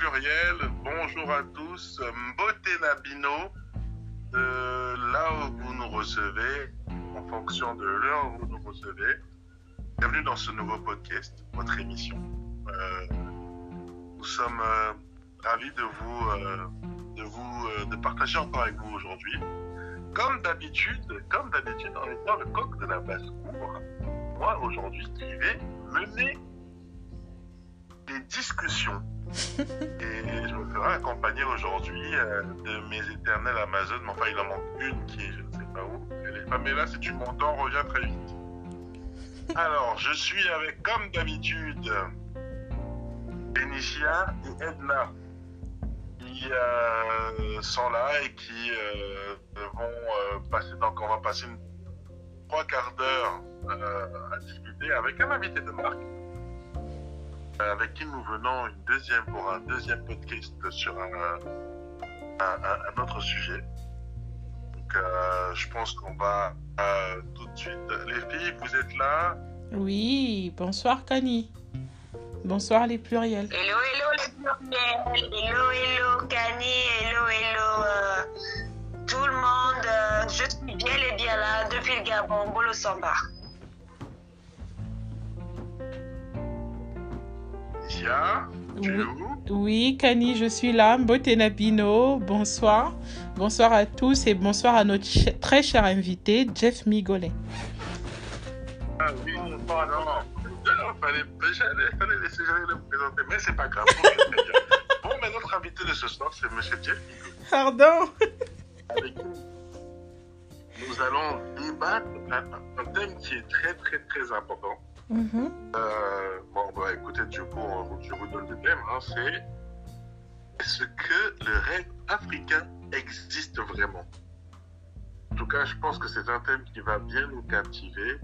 pluriel. Bonjour à tous. Mbote Nabino, de là où vous nous recevez, en fonction de l'heure où vous nous recevez. Bienvenue dans ce nouveau podcast, votre émission. Euh, nous sommes euh, ravis de vous, euh, de partager encore avec vous aujourd'hui. Comme d'habitude, comme d'habitude, en étant le coq de la basse-cour, moi aujourd'hui, qui vais mener des discussions. Et je me ferai accompagner aujourd'hui euh, de mes éternelles Amazon. Mais enfin, il en manque une qui est je ne sais pas où. Elle est pas, mais là, si tu m'entends, reviens très vite. Alors, je suis avec, comme d'habitude, Benicia et Edna qui sont là et qui euh, vont euh, passer, donc on va passer trois quarts d'heure à discuter avec un invité de marque avec qui nous venons une deuxième pour un deuxième podcast sur un, un- autre sujet. Donc, euh, je pense qu'on va euh, tout de suite. Les filles, vous êtes là? Oui, bonsoir Kani. Bonsoir les pluriels. Hello, hello les pluriels. Hello, hello Kani. Hello, hello euh, tout le monde. Euh, je suis bien et bien là depuis le Gabon, Bolo Samba. Tu es Oui. où? Oui, Kani, je suis là. Mbote Nabino, bonsoir. Bonsoir à tous et bonsoir à notre ch- très cher invité, Jeff Migolet. Ah oui, non. Non, fallait, fallait laisser le présenter, mais c'est pas grave. Bon, mais notre invité de ce soir, c'est Monsieur Jeff Nico, Pardon. avec nous allons débattre un, un thème qui est très, très, très important. Mhm. Euh, bon, bah, écoutez, du coup, on- je vous donne le thème. Hein, c'est est-ce que le rêve africain existe vraiment? En tout cas, je pense que c'est un thème qui va bien nous captiver.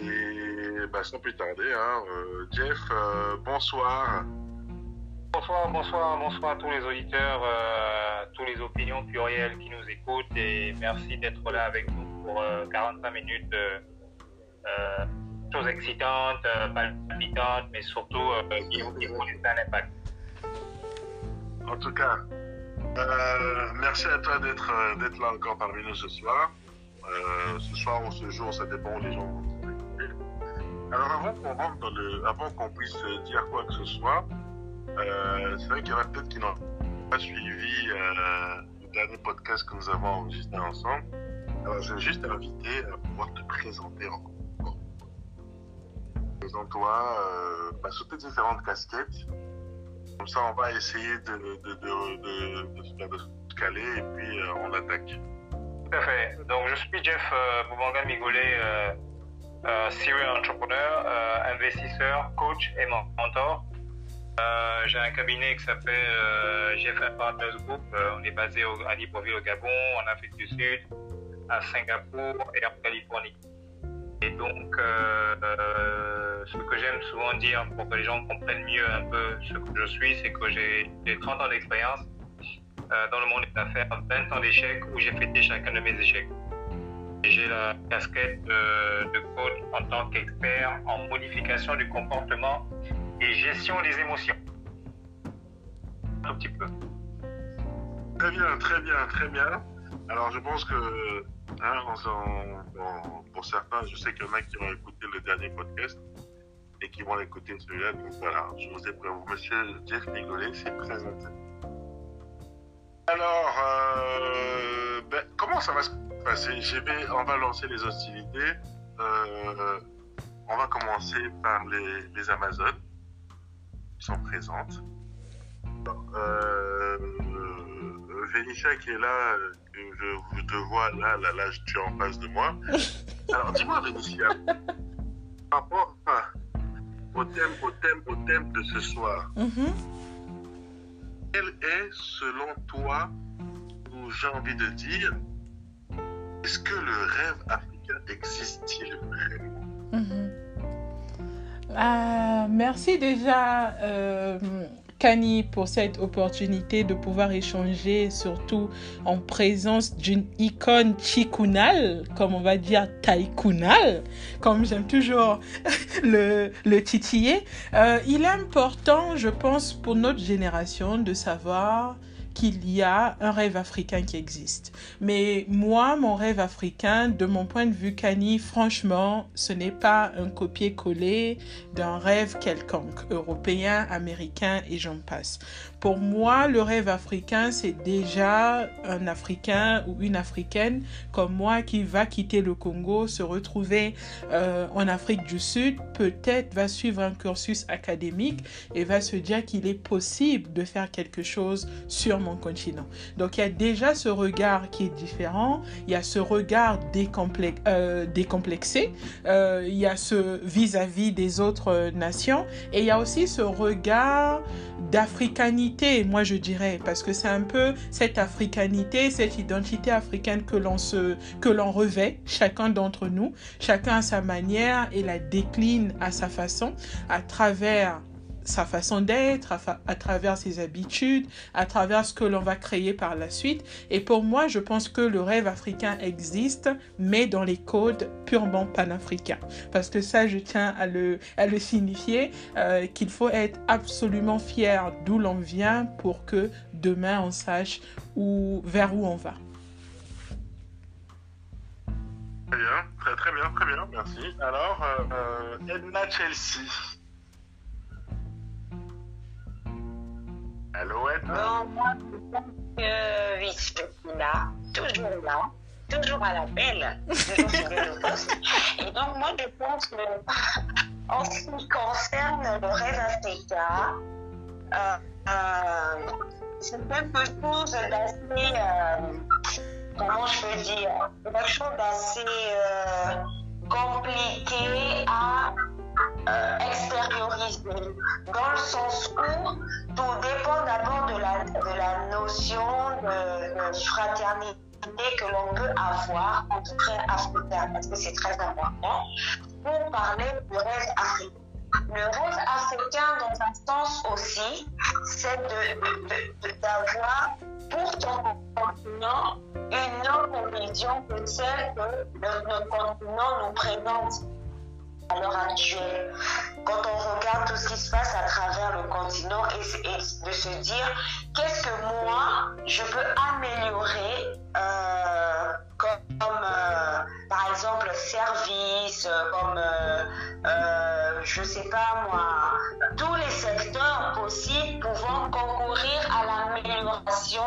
Et bah, sans plus tarder, hein, euh, Jeff, euh, bonsoir. Bonsoir, bonsoir, bonsoir à tous les auditeurs, euh, tous les opinions plurielles qui nous écoutent et merci d'être là avec nous pour euh, 45 minutes. euh, euh, choses excitantes, euh, palpitantes, mais surtout euh, qui vont laisser un impact. En tout cas, euh, merci à toi d'être là encore parmi nous ce soir. Ce soir ou ce jour, ça dépend où les gens vont nous écouter. Alors avant qu'on rentre dans le, avant qu'on puisse dire quoi que ce soit, c'est vrai qu'il y en a peut-être qui n'ont pas suivi le dernier podcast que nous avons enregistré ensemble. Alors je vais juste t'inviter à pouvoir te présenter encore. Présente-toi euh, bah, sous tes différentes casquettes. Comme ça, on va essayer de, de, de, de, se caler et puis euh, on attaque. Tout à fait. Donc, je suis Jeff euh, Boubangal Migolet, euh, euh, serial entrepreneur, investisseur, coach et mentor. Euh, J'ai un cabinet qui s'appelle euh, Partners Group. Euh, on est basé au, à Libreville, au Gabon, en Afrique du Sud, à Singapour et en Californie. Et donc, euh, euh, ce que j'aime souvent dire pour que les gens comprennent mieux un peu ce que je suis, c'est que j'ai j'ai 30 ans d'expérience euh, dans le monde des affaires, 20 ans d'échecs où j'ai fêté chacun de mes échecs. J'ai la casquette de, de coach en tant qu'expert en modification du comportement et gestion des émotions. Un petit peu. Très bien, très bien, très bien. Alors je pense que hein, pour certains, je sais qu'il y en a qui ont écouté le dernier podcast et qui vont écouter celui-là. Donc voilà, je vous ai prévenu. Monsieur Jeff Nigolet s'est présenté. Alors, euh, ben, comment ça va se passer? On va lancer les hostilités. Euh, on va commencer par les, les Amazones qui sont présentes. Euh, Vénitia qui est là, euh, que je, te vois là, là, là, tu es en face de moi. Alors, dis-moi, Vénitia, par rapport à- au thème, au thème, au thème de ce soir, Mhm. quel est, selon toi, ou j'ai envie de dire, est-ce que le rêve africain existe-t-il vraiment? Mhm. Ah, merci déjà euh, Kani pour cette opportunité de pouvoir échanger, surtout en présence d'une icône chikunal, comme on va dire taïkunal, comme j'aime toujours le, le titiller. Euh, il est important, je pense, pour notre génération de savoir qu'il y a un rêve africain qui existe. Mais moi, mon rêve africain, de mon point de vue, Kani, franchement, ce n'est pas un copier-coller d'un rêve quelconque, européen, américain et j'en passe. Pour moi, le rêve africain, c'est déjà un Africain ou une Africaine comme moi qui va quitter le Congo, se retrouver euh, en Afrique du Sud, peut-être va suivre un cursus académique et va se dire qu'il est possible de faire quelque chose sur mon continent. Donc il y a déjà ce regard qui est différent, il y a ce regard euh, décomplexé, euh, il y a ce vis-à-vis -vis des autres nations. Et il y a aussi ce regard moi je dirais, parce que c'est un peu cette africanité, cette identité africaine que l'on se, que l'on revêt, chacun d'entre nous, chacun à sa manière et la décline à sa façon, à travers sa façon d'être, à, travers ses habitudes, à travers ce que l'on va créer par la suite. Et pour moi, je pense que le rêve africain existe, mais dans les codes purement panafricains. Parce que ça, je tiens à le, signifier, euh, qu'il faut être absolument fier d'où l'on vient pour que demain on sache où, vers où on va. Très bien, très très bien, très bien, merci. Alors, euh, euh Edna Chelsea. Bon, moi, je oui, je suis là, toujours là, toujours à l'appel, toujours au poste. Et donc, moi, je pense que, en ce qui concerne le rêve africain, euh, euh, c'est quelque chose d'assez, euh, comment je peux dire, quelque chose d'assez euh, compliqué à euh, extérioriser, dans le sens où tout dépend d'abord de la, notion de, fraternité que l'on peut avoir entre frères africains, parce que c'est très important, pour parler du rêve africain. Le rêve africain, dans un sens aussi, c'est d'avoir pour ton continent une autre vision que celle que notre continent nous présente à l'heure actuelle, quand on regarde tout ce qui se passe à travers le continent et, de se dire qu'est-ce que moi je peux améliorer euh, comme, euh, par exemple service, comme euh, je sais pas moi, tous les secteurs possibles pouvant concourir à l'amélioration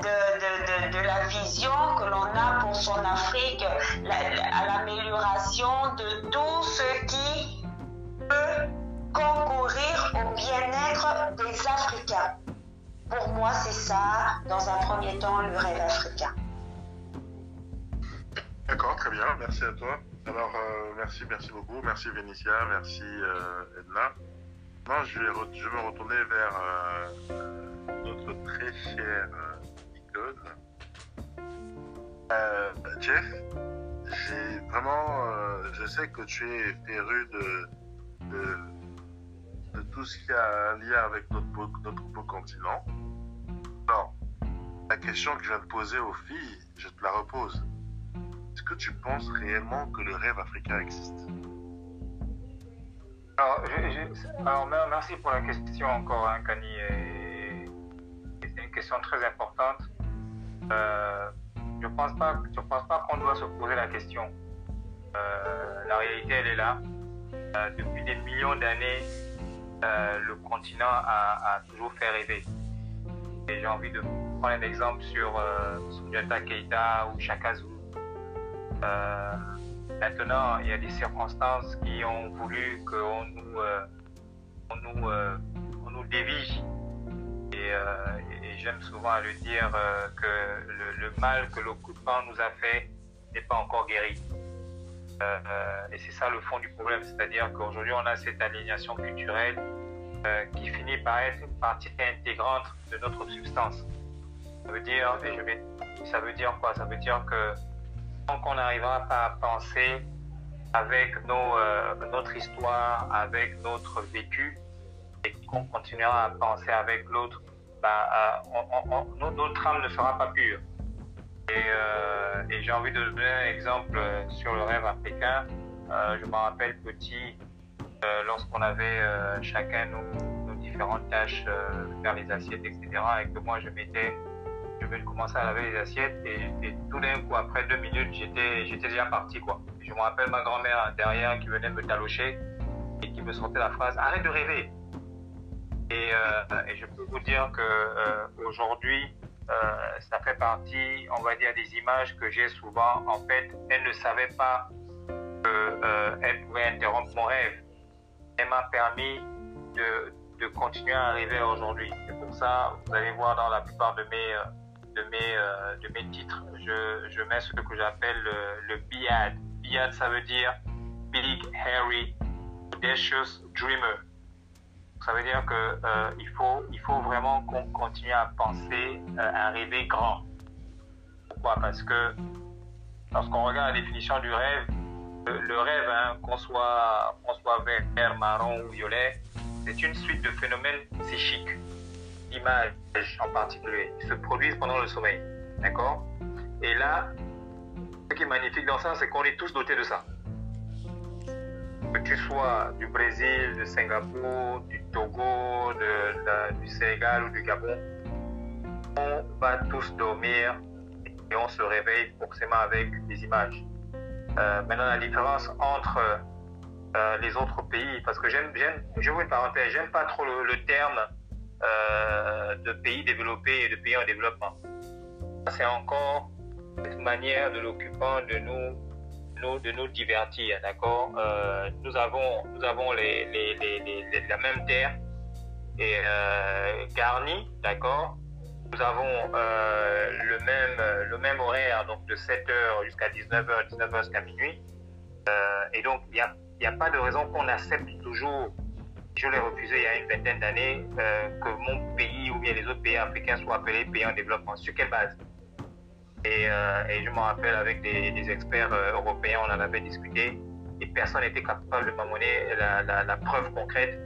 de, de, de, la vision que l'on a pour son Afrique, à l'amélioration de tout ce qui peut concourir au bien-être des Africains. Pour moi, c'est ça, dans un premier temps, le rêve africain. D'accord, très bien, merci à toi. Alors, euh, merci, merci beaucoup. Merci Vénitia, merci euh, Edna. Non, je vais, je me retourner vers euh, notre très cher euh, Jeff, j'ai vraiment, euh, je sais que tu es féru de, tout ce qui a un lien avec notre notre beau continent. Alors, la question que je viens de poser aux filles, je te la repose. Est-ce que tu penses réellement que le rêve africain existe? Alors, merci pour la question encore, hein, Kani. C'est une question très importante. Euh, je ne pense pas, je pense pas qu'on doit se poser la question. Euh, la réalité, elle est là. Euh, depuis des millions d'années, le continent a, toujours fait rêver. Et j'ai envie de prendre un exemple sur Sundiata Keita ou Zulu. maintenant, il y a des circonstances qui ont voulu qu'on nous, on nous, et, j'aime souvent à le dire euh, que le, mal que l'occupant nous a fait n'est pas encore guéri. Euh, euh, et c'est ça le fond du problème, c'est-à-dire qu'aujourd'hui on a cette aliénation culturelle qui finit par être une partie intégrante de notre substance. Ça veut dire, et quoi? Ça veut dire que tant qu'on n'arrivera pas à penser avec notre histoire, avec notre vécu, et qu'on continuera à penser avec l'autre, bah, notre âme ne sera pas pure. Et, et j'ai envie de donner un exemple sur le rêve africain. je me rappelle petit, lorsqu'on avait chacun nos, différentes tâches, faire les assiettes, etc., et que moi je m'étais je vais commencer à laver les assiettes et, tout d'un coup, après deux minutes, j'étais, j'étais déjà parti, quoi. Je me rappelle ma grand-mère derrière qui venait me talocher et qui me sortait la phrase Arrête de rêver. Et, euh, et je peux vous dire que euh, aujourd'hui, euh, ça fait partie, on va dire, des images que j'ai souvent. En fait, elle ne savait pas qu'elle pouvait interrompre mon rêve. Elle m'a permis de, continuer à rêver aujourd'hui. C'est pour ça, vous allez voir dans la plupart de mes de mes, de mes titres. Je, je mets ce que j'appelle le, le BIAD. BIAD, ça veut dire Big, Hairy, Audacious Dreamer. Ça veut dire que euh, faut, il faut vraiment qu'on continue à penser, euh, à rêver grand. Pourquoi? Parce que lorsqu'on regarde la définition du rêve, le, rêve, hein, qu'on soit, qu'on soit vert, marron ou violet, c'est une suite de phénomènes psychiques images en particulier se produisent pendant le sommeil. D'accord? Et là, ce qui est magnifique dans ça, c'est qu'on est tous dotés de ça. Tu sois du Brésil, de Singapour, du Togo, du Sénégal ou du Gabon, on va tous dormir et on se réveille forcément avec des images. Euh, maintenant, la différence entre euh, les autres pays, parce que j'aime, je vous une parenthèse, j'aime pas trop le terme euh, de pays développés et de pays en développement. C'est encore une manière de l'occupant de nous, nous, de nous divertir, d'accord? Euh, Nous avons, nous avons les, les, les, la même terre et euh, garnie, d'accord? Nous avons le, même, le même horaire, donc de 7h jusqu'à 19h, 19h jusqu'à minuit. et donc, il n'y a, a pas de raison qu'on accepte toujours je l'ai refusé il y a une vingtaine d'années euh, que mon pays ou bien les autres pays africains soient appelés pays en développement. Sur quelle base? Et, euh, et, je me rappelle avec des, experts euh, européens, on en avait discuté et personne n'était capable de m'amener la, preuve concrète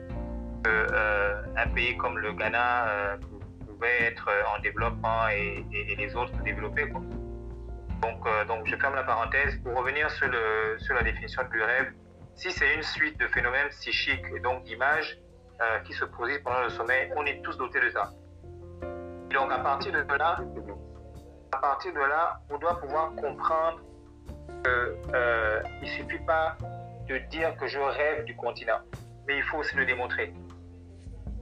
qu'un pays comme le Ghana pouvait être en développement et, les autres développés. Quoi. Donc, donc je ferme la parenthèse. Pour revenir sur, la définition du rêve, si c'est une suite de phénomènes psychiques et donc d'images euh, qui se produisent pendant le sommeil, on est tous dotés de ça. donc à partir de là, à partir de là, on doit pouvoir comprendre qu'il euh, ne suffit pas de dire que je rêve du continent, mais il faut aussi le démontrer.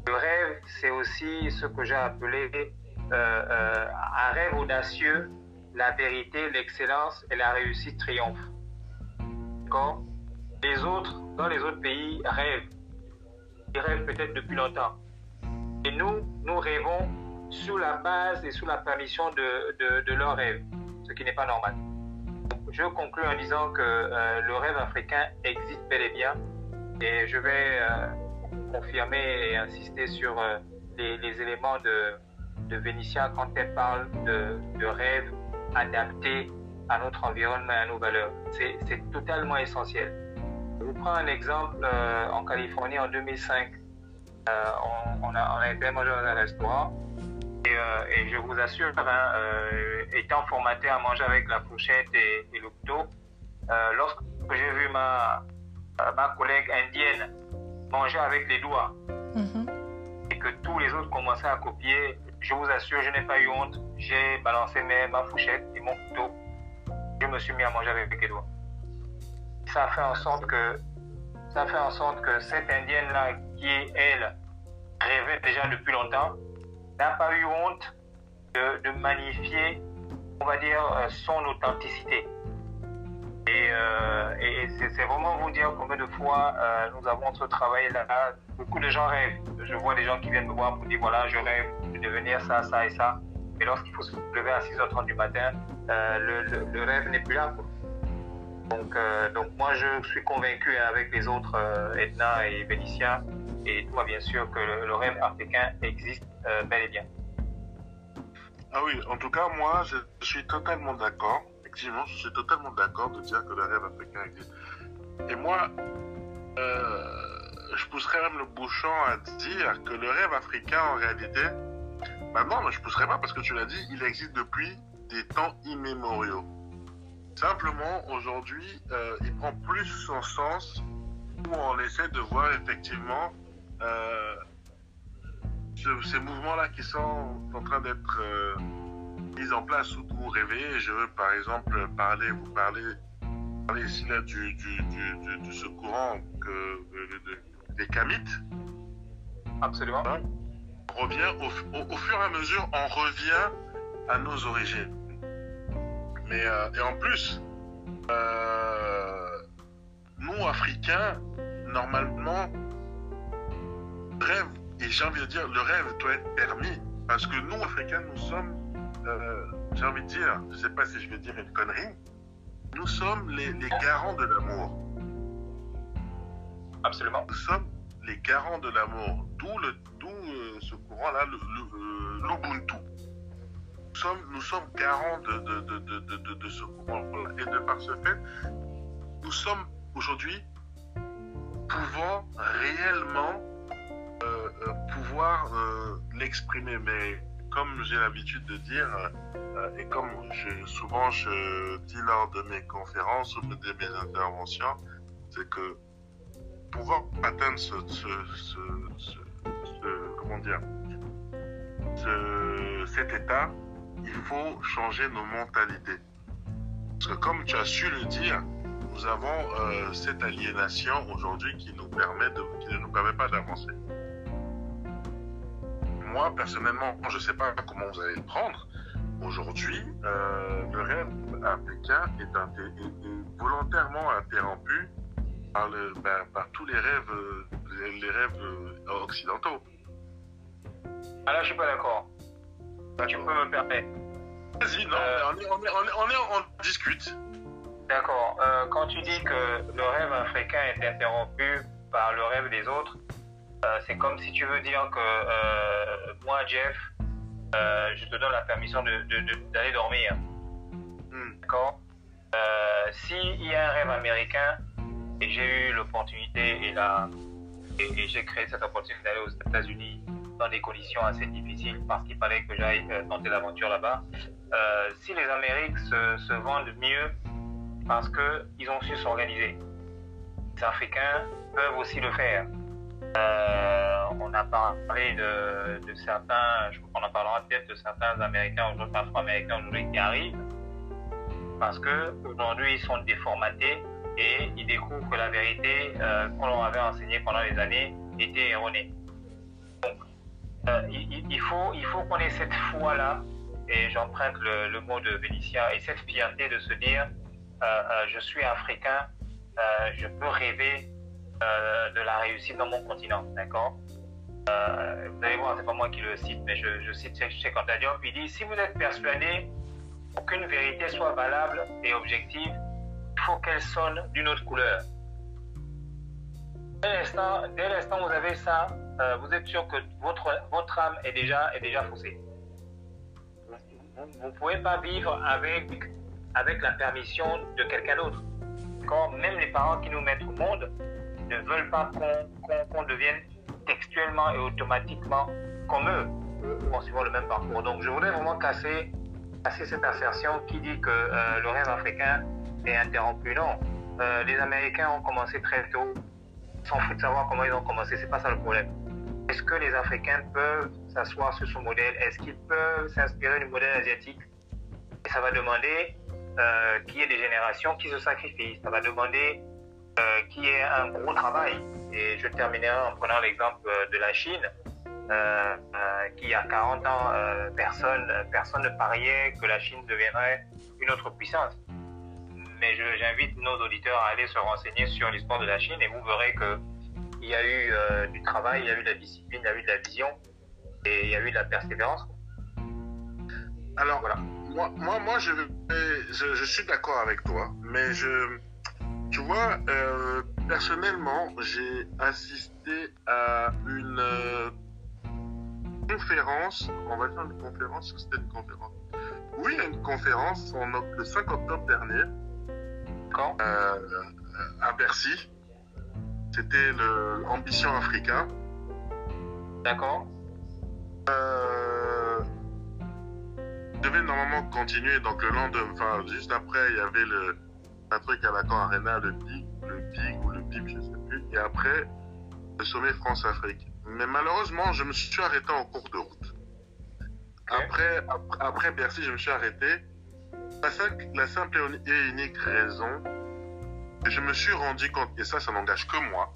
Le rêve, c'est aussi ce que j'ai appelé euh, un rêve audacieux, la vérité, l'excellence et la réussite triomphe. D'accord les autres, dans les autres pays, rêvent. Ils rêvent peut-être depuis longtemps. Et nous, nous rêvons sous la base et sous la permission de, de, de ce qui n'est pas normal. Je conclue en disant que euh, le rêve africain existe bel et bien. Et je vais euh, confirmer et insister sur euh, les, éléments de, de Vénitia quand elle parle de, de rêve adapté à notre environnement et à nos valeurs. C'est totalement essentiel. Je vous prends un exemple. En Californie, en 2005, euh, on, a, on, a, été manger dans un restaurant. Et, euh, et je vous assure, hein, étant formaté à manger avec la fourchette et, et le couteau, lorsque j'ai vu ma, ma collègue indienne manger avec les doigts mm-hmm. et que tous les autres commençaient à copier, je vous assure, je n'ai pas eu honte. J'ai balancé mes, ma fourchette et mon couteau. Je me suis mis à manger avec les doigts ça fait en sorte que ça fait en sorte que cette indienne là qui elle rêvait déjà depuis longtemps n'a pas eu honte de, magnifier on va dire euh, son authenticité. Et, euh, c'est vraiment vous dire combien de fois euh, nous avons ce travail là beaucoup de gens rêvent. Je vois des gens qui viennent me voir pour dire voilà je rêve de devenir ça ça et ça. Mais lorsqu'il faut se lever à 6h30 du matin le, rêve n'est plus là quoi. Donc, donc moi, je suis convaincu avec les autres Edna et Vénitia et toi, bien sûr, que le, rêve africain existe euh, bel et bien. Ah oui, en tout cas, moi, je, suis totalement d'accord. Effectivement, je suis totalement d'accord de dire que le rêve africain existe. Et moi, euh, je pousserais même le bouchon à dire que le rêve africain, en réalité, bah non, mais je pousserais pas parce que tu l'as dit, il existe depuis des temps immémoriaux. Simplement, aujourd'hui, euh, il prend plus son sens où on essaie de voir effectivement euh, ce- ces mouvements-là qui sont en train d'être euh, mis en place ou, ou rêvés. Je veux par exemple parler, vous parler, parler ici là du, du, du, du- de ce courant que, euh, de- des Kamites. Absolument. On revient au, au- au fur et à mesure, on revient à nos origines. Mais euh, et en plus, nous Africains, normalement, rêve et j'ai envie de dire le rêve doit être permis parce que nous Africains, nous sommes, euh, j'ai envie de dire, je sais pas si je vais dire une connerie, nous sommes les, les garants de l'amour. Absolument. Nous sommes les garants de l'amour. D'où le, d'où euh, ce courant-là, euh, l'Ubuntu. Nous sommes, nous sommes garants de, de, de, de, ce courant-là. Et de par ce fait, nous sommes aujourd'hui pouvant réellement euh, l'exprimer. Mais comme j'ai l'habitude de dire, euh, et comme souvent je dis lors de mes conférences ou de mes interventions, c'est que pouvoir atteindre ce, comment dire, ce- cet état, il faut changer nos mentalités. Parce que comme tu as su le dire, nous avons euh, cette aliénation aujourd'hui qui nous permet de, qui ne nous permet pas d'avancer. Moi, personnellement, je ne sais pas comment vous allez le prendre. Aujourd'hui, euh, le rêve africain est, inté- est- est volontairement interrompu par, le, ben, par tous les rêves, les, les rêves euh, occidentaux. Ah là, je suis pas d'accord. Tu peux me permettre. Vas-y, non, Euh, on, est, on, est, on, est, on, est- on discute. D'accord. Euh, quand tu dis que le rêve africain est interrompu par le rêve des autres, c'est comme si tu veux dire que euh, moi, Jeff, euh, je te donne la permission de- de- de- d'aller dormir. Hmm. D'accord euh, S'il y a un rêve américain, et j'ai eu l'opportunité et, la, et, et j'ai créé cette opportunité d'aller aux États-Unis dans des conditions assez difficiles parce qu'il fallait que j'aille euh, tenter l'aventure là-bas. Euh, si les Amériques se, se vendent mieux parce qu'ils ont su s'organiser, les Africains peuvent aussi le faire. Euh, on a parlé de, de certains, je crois qu'on en parlera peut-être de certains Américains aujourd'hui, Afro-Américains aujourd'hui qui arrivent, parce que aujourd'hui ils sont déformatés et ils découvrent que la vérité euh, qu'on leur avait enseignée pendant des années était erronée. Donc, euh, il, faut, il faut qu'on ait cette foi-là, et j'emprunte le, mot de Vénitia, et cette fierté de se dire, je suis africain, je peux rêver euh, de la réussite dans mon continent, d'accord Euh, Vous allez voir, c'est pas moi qui le cite, mais je, cite Cheikh Anta Diop, il dit, si vous êtes persuadé qu'aucune vérité soit valable et objective, il faut qu'elle sonne d'une autre couleur. Dès l'instant, dès l'instant où vous avez ça, euh, vous êtes sûr que votre, votre âme est déjà, est déjà faussée. Vous ne pouvez pas vivre avec, avec la permission de quelqu'un d'autre. Quand même les parents qui nous mettent au monde ne veulent pas qu'on qu'on- qu'on devienne textuellement et automatiquement comme eux, en suivant le même parcours. Donc je voudrais vraiment casser, casser cette assertion qui dit que euh, le rêve africain est interrompu. Non, Euh, les Américains ont commencé très tôt, s'en foutent de savoir comment ils ont commencé, c'est pas ça le problème. Est-ce que les Africains peuvent s'asseoir sur ce modèle? Est-ce qu'ils peuvent s'inspirer du modèle asiatique? Et ça va demander euh, qu'il y ait des générations qui se sacrifient. Ça va demander euh, qu'il y ait un gros travail. Et je terminerai en prenant l'exemple euh, de la Chine, euh, qui il y a 40 ans, personne, personne ne pariait que la Chine deviendrait une autre puissance. Mais j'invite nos auditeurs à aller se renseigner sur l'histoire de la Chine et vous verrez que il y a eu du travail, il y a eu de la discipline, il y a eu de la vision et il y a eu de la persévérance. Alors, voilà. Moi, moi, moi je, je suis d'accord avec toi, mais je, tu vois, euh, personnellement, j'ai assisté à une euh, conférence, on va dire une conférence, ou c'était une conférence Oui, une conférence en, le 5 octobre dernier Quand? Euh, à Bercy. c'était l'Ambition Africa. D'accord. Euh, je devais normalement continuer, donc le lendemain, enfin, juste après, il y avait le, un truc à la Camp Arena, le PIG, le PIG ou le PIB, je sais plus, et après, le sommet France-Afrique. Mais malheureusement, je me suis arrêté en cours de route. Après, après, après Bercy, je me suis arrêté. La, simple- la simple et unique raison, je me suis rendu compte, et ça, ça n'engage que moi,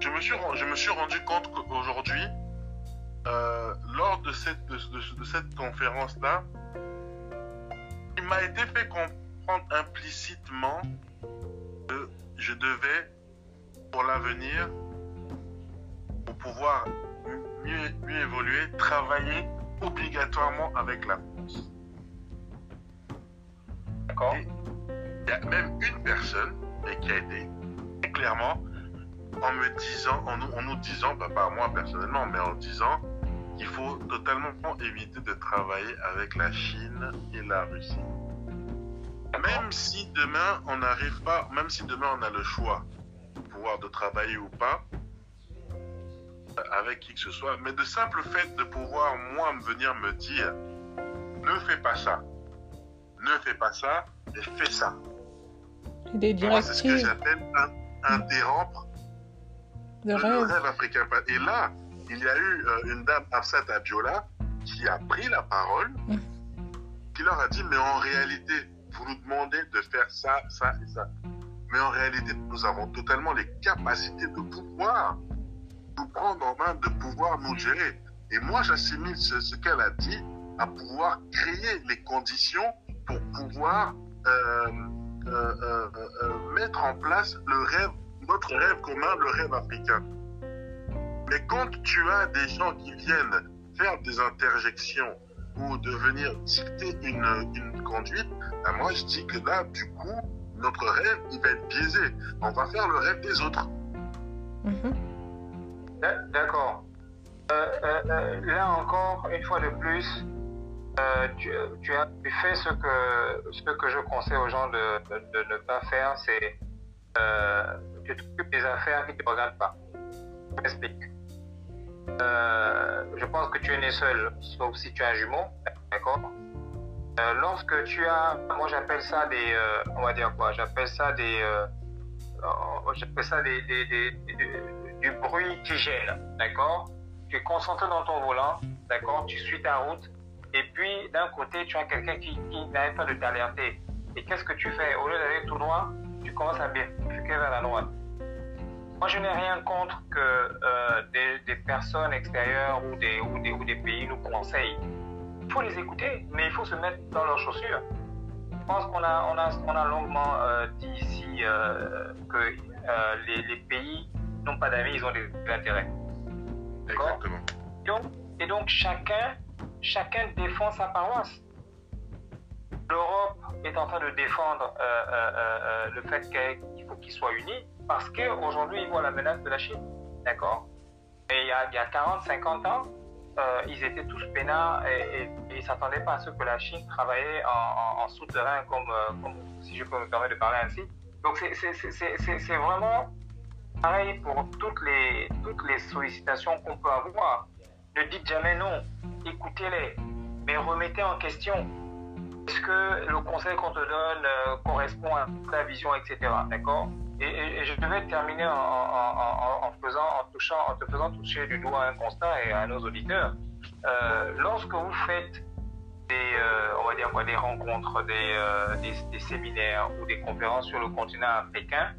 je me suis, je me suis rendu compte qu'aujourd'hui, euh, lors de cette, de, de- de cette conférence-là, il m'a été fait comprendre implicitement que je devais, pour l'avenir, pour pouvoir mieux, mieux évoluer, travailler obligatoirement avec la France. D'accord. Il y a même une personne et qui a été clairement en me disant, en nous, en nous disant, pas par moi personnellement, mais en disant qu'il faut totalement éviter de travailler avec la Chine et la Russie. Même si demain on n'arrive pas, même si demain on a le choix de pouvoir de travailler ou pas euh, avec qui que ce soit, mais de simple fait de pouvoir moi venir me dire ne fais pas ça, ne fais pas ça, et fais ça. Des c'est ce que j'appelle interrompre le rêve. rêve africain. Et là, il y a eu euh, une dame, Afsat Abiola, qui a pris la parole, Mm. qui leur a dit, mais en réalité, vous nous demandez de faire ça, ça et ça. Mais en réalité, nous avons totalement les capacités de pouvoir nous prendre en main, de pouvoir nous gérer. Et moi, j'assimile ce, qu'elle a dit à pouvoir créer les conditions pour pouvoir euh, euh, euh, mettre en place le rêve, notre rêve commun, le rêve africain. Mais quand tu as des gens qui viennent faire des interjections ou de venir dicter une, une conduite, ben moi je dis que là, du coup, notre rêve, il va être biaisé. On va faire le rêve des autres. Mhm. D'a- D'accord. Euh, euh, euh, là encore, une fois de plus, euh, tu, tu as tu fais ce que, ce que je conseille aux gens de, de, de ne pas faire, c'est euh, tu t'occupes des affaires qui ne te regardent pas. Je m'explique. Euh, je pense que tu es né seul, sauf si tu as un jumeau, d'accord Euh, Lorsque tu as, moi j'appelle ça des, euh, on va dire quoi J'appelle ça des, oh, j'appelle ça des, des, des- du bruit qui gêne, d'accord Tu es concentré dans ton volant, d'accord Tu suis ta route, et puis d'un côté tu as quelqu'un qui, qui n'arrête pas de t'alerter. Et qu'est-ce que tu fais Au lieu d'aller tout droit, tu commences à bifurquer vers la droite. Moi, je n'ai rien contre que euh, des, des personnes extérieures ou des, ou, des, ou des pays nous conseillent. Il faut les écouter, mais il faut se mettre dans leurs chaussures. Je pense qu'on a, on a, on a longuement euh, dit ici euh, que les, les pays n'ont pas d'amis, ils ont des intérêts. D'accord? Exactement. donc, et donc chacun, chacun défend sa paroisse. L'Europe est en train de défendre le fait qu'il faut qu'ils soient unis parce qu'aujourd'hui ils voient la menace de la Chine. D'accord? Et il y a, il y a 40, 50 ans, euh, ils étaient tous peinards et, et- et ils ne s'attendaient pas à ce que la Chine travaillait en, souterrain, comme, euh, comme, si je peux me permettre de parler ainsi. Donc c'est vraiment pareil pour toutes les, toutes les sollicitations qu'on peut avoir. Ne dites jamais non, écoutez-les, mais remettez en question. Est-ce que le conseil qu'on te donne euh, correspond à ta vision, etc. D'accord? Et, et- et je devais terminer en, faisant, en, touchant, en te faisant toucher du doigt un constat et à nos auditeurs. Euh, lorsque vous faites des, euh, on va dire quoi, des rencontres, des, euh, des, des séminaires ou des conférences sur le continent africain,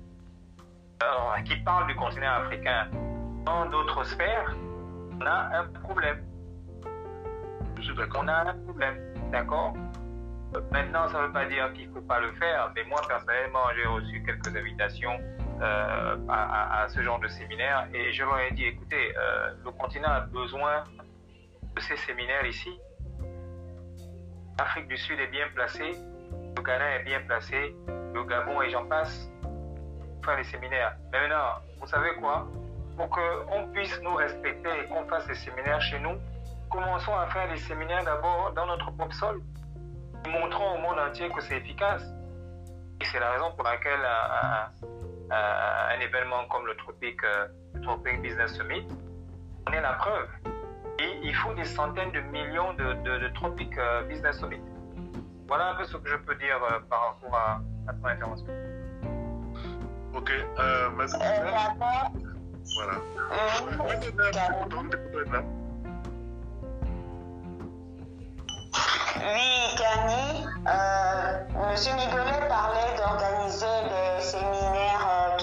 qui parlent du continent africain dans d'autres sphères, on a un problème. Je suis. On a un problème, d'accord? Maintenant, ça ne veut pas dire qu'il ne faut pas le faire, mais moi, personnellement, j'ai reçu quelques invitations euh, à, ce genre de séminaire et je leur ai dit, écoutez, euh, le continent a besoin de ces séminaires ici. L'Afrique du Sud est bien placée, le Ghana est bien placé, le Gabon et j'en passe, pour faire les séminaires. Mais maintenant, vous savez quoi? Pour qu'on puisse nous respecter et qu'on fasse des séminaires chez nous, commençons à faire des séminaires d'abord dans notre propre sol. Montrons au monde entier que c'est efficace. Et c'est la raison pour laquelle euh, un événement comme le Tropic, le Tropic Business Summit, on est la preuve. Et il faut des centaines de millions de, de, Tropic Business Summit. Voilà un peu ce que je peux dire par rapport à, à ton intervention. Ok, euh, Voilà. Oui, Camille, euh, Monsieur Nigolet parlait d'organiser des séminaires euh,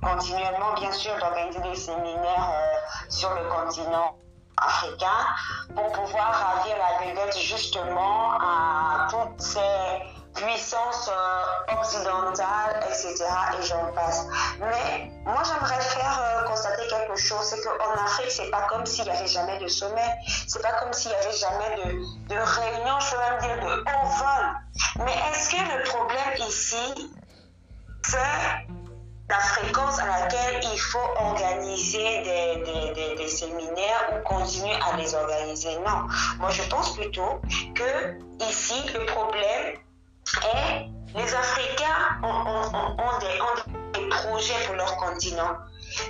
continuellement, bien sûr, d'organiser des séminaires euh, sur le continent africain pour pouvoir ravir la vedette justement à toutes ces puissance euh, occidentale, etc. Et j'en passe. Mais moi, j'aimerais faire euh, constater quelque chose, c'est qu'en Afrique, c'est pas comme s'il n'y avait jamais de sommet, c'est pas comme s'il n'y avait jamais de, de réunion, je peux même dire de haut vol. Mais est-ce que le problème ici, c'est la fréquence à laquelle il faut organiser des, des, des, des, séminaires ou continuer à les organiser? Non, moi je pense plutôt que ici le problème et les Africains ont, des, projets pour leur continent.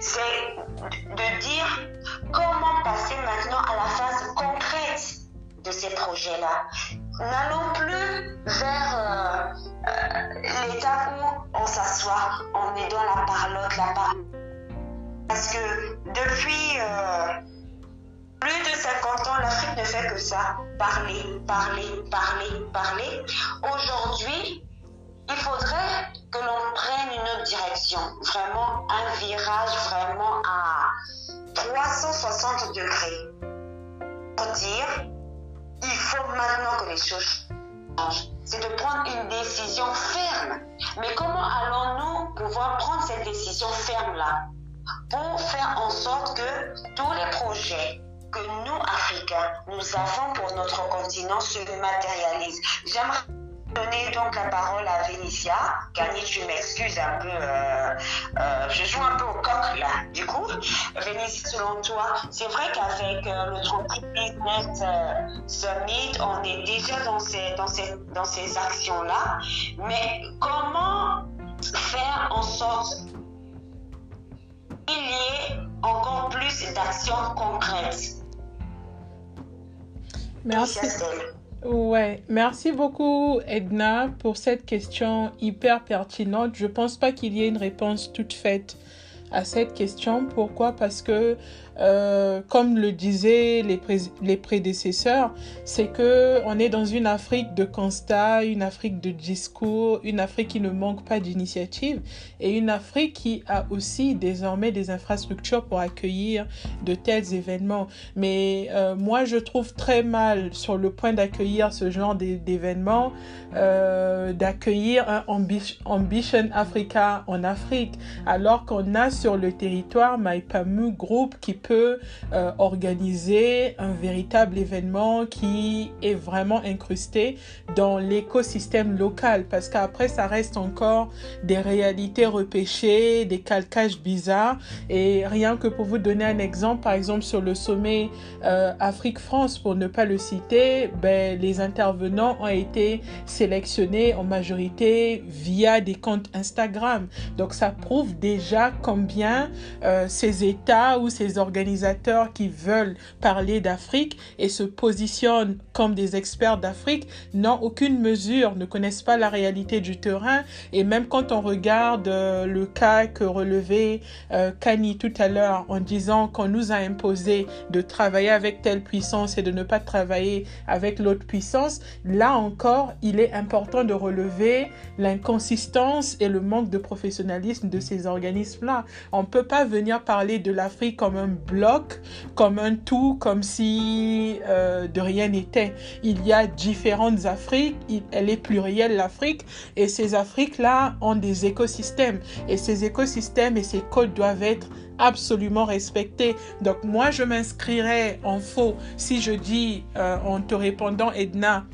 C'est de dire comment passer maintenant à la phase concrète de ces projets-là. N'allons plus vers euh, euh, l'état où on s'assoit, on est dans la parlotte, la parlotte. Parce que depuis euh, plus de 50 ans, l'Afrique ne fait que ça. Parler, parler, parler, parler. Aujourd'hui, il faudrait que l'on prenne une autre direction. Vraiment un virage vraiment à 360 degrés. Pour dire, il faut maintenant que les choses changent. C'est de prendre une décision ferme. Mais comment allons-nous pouvoir prendre cette décision ferme-là pour faire en sorte que tous les projets que nous, Africains, nous avons pour notre continent se matérialise. J'aimerais donner donc la parole à Vénitia. Kanye, tu m'excuses un peu, euh, euh, je joue un peu au coq là. Du coup, Vénitia, selon toi, c'est vrai qu'avec euh, le Tropic Business Summit, on est déjà dans ces, dans ces, dans ces actions-là. Mais comment faire en sorte qu'il y ait encore plus d'actions concrètes? Merci. Ouais, merci beaucoup Edna pour cette question hyper pertinente. Je pense pas qu'il y ait une réponse toute faite à cette question. Pourquoi? Parce que euh, comme le disaient les, prédécesseurs, c'est que on est dans une Afrique de constat, une Afrique de discours, une Afrique qui ne manque pas d'initiative et une Afrique qui a aussi désormais des infrastructures pour accueillir de tels événements. Mais euh, moi, je trouve très mal sur le point d'accueillir ce genre d'événements, euh, d'accueillir un Ambition Africa en Afrique, alors qu'on a sur le territoire Maipamu Group qui peut euh, organiser un véritable événement qui est vraiment incrusté dans l'écosystème local parce qu'après ça reste encore des réalités repêchées, des calcages bizarres et rien que pour vous donner un exemple, par exemple sur le sommet euh, Afrique-France pour ne pas le citer, ben, les intervenants ont été sélectionnés en majorité via des comptes Instagram. Donc ça prouve déjà combien euh, ces États ou ces organisations organisateurs qui veulent parler d'Afrique et se positionnent comme des experts d'Afrique n'ont aucune mesure, ne connaissent pas la réalité du terrain. Et même quand on regarde euh, le cas que relevait euh, Kani tout à l'heure en disant qu'on nous a imposé de travailler avec telle puissance et de ne pas travailler avec l'autre puissance, là encore, il est important de relever l'inconsistance et le manque de professionnalisme de ces organismes-là. On ne peut pas venir parler de l'Afrique comme un bloc, comme un tout, comme si euh, de rien n'était. Il y a différentes Afriques, elle est plurielle l'Afrique, et ces Afriques-là ont des écosystèmes, et ces écosystèmes et ces codes doivent être absolument respectés. Donc moi, je m'inscrirais en faux si je dis euh, en te répondant, Edna,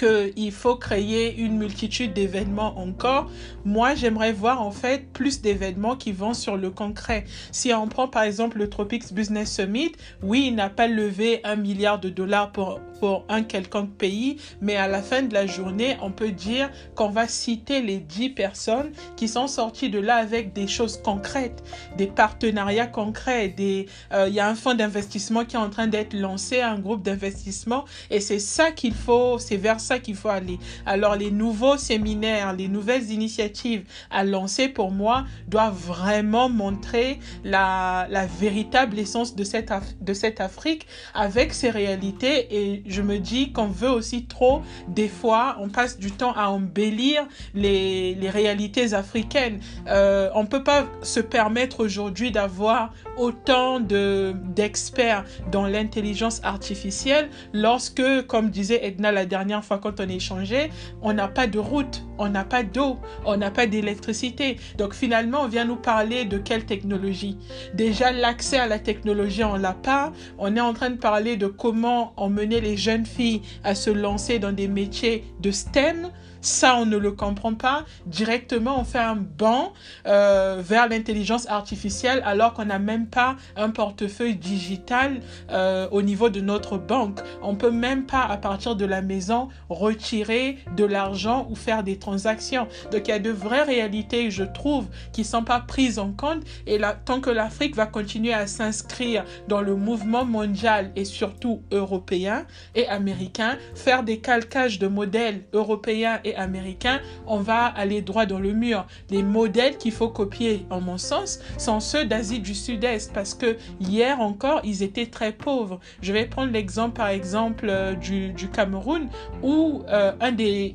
qu'il faut créer une multitude d'événements encore. Moi, j'aimerais voir en fait plus d'événements qui vont sur le concret. Si on prend par exemple le Tropics Business Summit, oui, il n'a pas levé un milliard de dollars pour pour un quelconque pays, mais à la fin de la journée, on peut dire qu'on va citer les 10 personnes qui sont sorties de là avec des choses concrètes, des partenariats concrets, euh, il y a un fonds d'investissement qui est en train d'être lancé, un groupe d'investissement, et c'est ça qu'il faut, c'est vers ça qu'il faut aller. Alors les nouveaux séminaires, les nouvelles initiatives à lancer pour moi doivent vraiment montrer la, la véritable essence de cette, de cette Afrique avec ses réalités et je me dis qu'on veut aussi trop, des fois, on passe du temps à embellir les, les réalités africaines. Euh, on peut pas se permettre aujourd'hui d'avoir autant de d'experts dans l'intelligence artificielle lorsque, comme disait Edna la dernière fois quand on échangeait, on n'a pas de route, on n'a pas d'eau, on n'a pas d'électricité. Donc finalement, on vient nous parler de quelle technologie? Déjà, l'accès à la technologie, on l'a pas. On est en train de parler de comment emmener les jeunes filles à se lancer dans des métiers de STEM. Ça, on ne le comprend pas. Directement, on fait un banc euh, vers l'intelligence artificielle alors qu'on n'a même pas un portefeuille digital euh, au niveau de notre banque. On peut même pas, à partir de la maison, retirer de l'argent ou faire des transactions. Donc, il y a de vraies réalités, je trouve, qui sont pas prises en compte. Et tant que l'Afrique va continuer à s'inscrire dans le mouvement mondial et surtout européen et américain, faire des calcages de modèles européens et américains, on va aller droit dans le mur. Les modèles qu'il faut copier, en mon sens, sont ceux d'Asie du Sud-Est parce que hier encore, ils étaient très pauvres. Je vais prendre l'exemple, par exemple, euh, du, Cameroun où euh,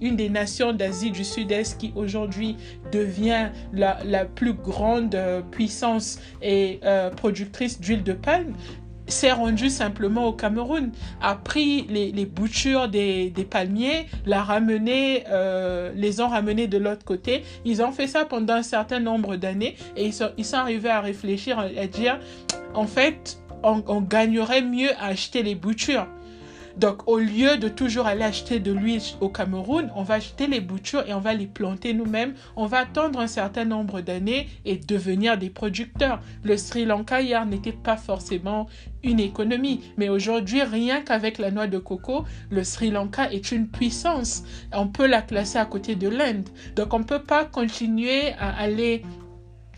une des nations d'Asie du Sud-Est qui aujourd'hui devient la, la, plus grande euh, puissance et productrice d'huile de palme, s'est rendu simplement au Cameroun, a pris les, les boutures des, des, palmiers, l'a ramené, euh, les ont ramenés de l'autre côté. Ils ont fait ça pendant un certain nombre d'années et ils sont, ils sont arrivés à réfléchir, à dire, en fait, on, on gagnerait mieux à acheter les boutures donc, au lieu de toujours aller acheter de l'huile au Cameroun, on va acheter les boutures et on va les planter nous-mêmes. On va attendre un certain nombre d'années et devenir des producteurs. Le Sri Lanka hier n'était pas forcément une économie, mais aujourd'hui, rien qu'avec la noix de coco, le Sri Lanka est une puissance. On peut la classer à côté de l'Inde. Donc, on ne peut pas continuer à aller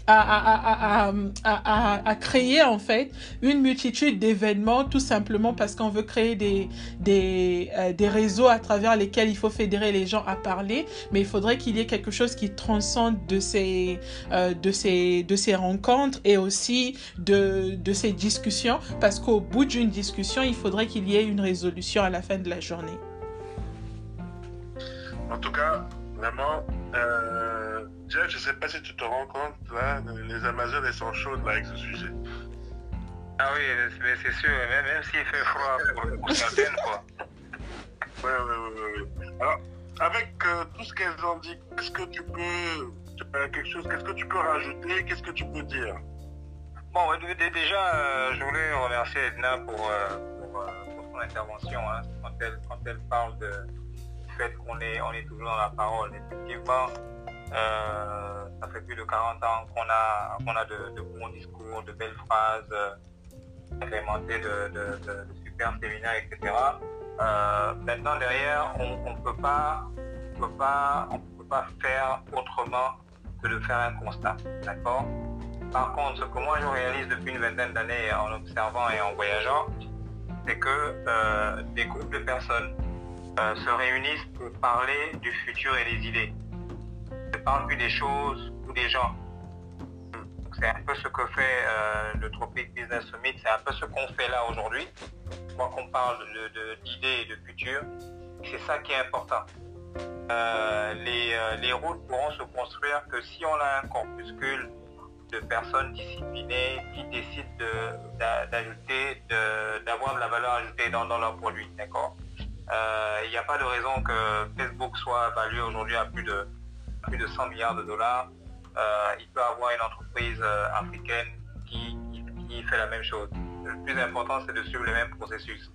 à, créer en fait une multitude d'événements tout simplement parce qu'on veut créer des, des, euh, des réseaux à travers lesquels il faut fédérer les gens à parler, mais il faudrait qu'il y ait quelque chose qui transcende de ces, euh, de ces, de ces rencontres et aussi de, de ces discussions parce qu'au bout d'une discussion, il faudrait qu'il y ait une résolution à la fin de la journée. En tout cas, vraiment, euh, Jeff, je sais pas si tu te rends compte, là, les Amazones, elles sont chaudes là, avec ce sujet. Ah oui, mais c'est sûr, même, même s'il fait froid pour, pour certaines, quoi. Ouais, ouais, ouais, ouais. Alors, avec euh, tout ce qu'elles ont dit, qu'est-ce que tu peux, quelque chose, qu'est-ce que tu peux rajouter, qu'est-ce que tu peux dire? Bon, déjà, euh, je voulais remercier Edna pour, euh, pour, pour son intervention, hein, quand, elle, quand elle parle de, fait qu'on est, on est toujours dans la parole. Effectivement, euh, ça fait plus de 40 ans qu'on a, qu'on a de, bons discours, de belles phrases, euh, agrémentées de, de, super séminaires, etc. Euh, maintenant, derrière, on ne peut pas, on peut pas, on peut pas faire autrement que de faire un constat, d'accord? Par contre, ce que moi je réalise depuis une vingtaine d'années en observant et en voyageant, c'est que des groupes de personnes se réunissent pour parler du futur et des idées ne parle plus des choses ou des gens. C'est un peu ce que fait euh, le Tropic Business Summit, c'est un peu ce qu'on fait là aujourd'hui. Moi qu'on parle d'idées de, et de futur, c'est ça qui est important. Euh, les, euh, les, routes pourront se construire que si on a un corpuscule de personnes disciplinées qui décident d'ajouter, d'avoir de, la valeur ajoutée dans, dans leurs produits. D'accord? Il n'y a pas de raison que Facebook soit valué aujourd'hui à plus de plus de 100 milliards de dollars, euh, il peut avoir une entreprise euh, africaine qui, fait la même chose. Le plus important, c'est de suivre les mêmes processus.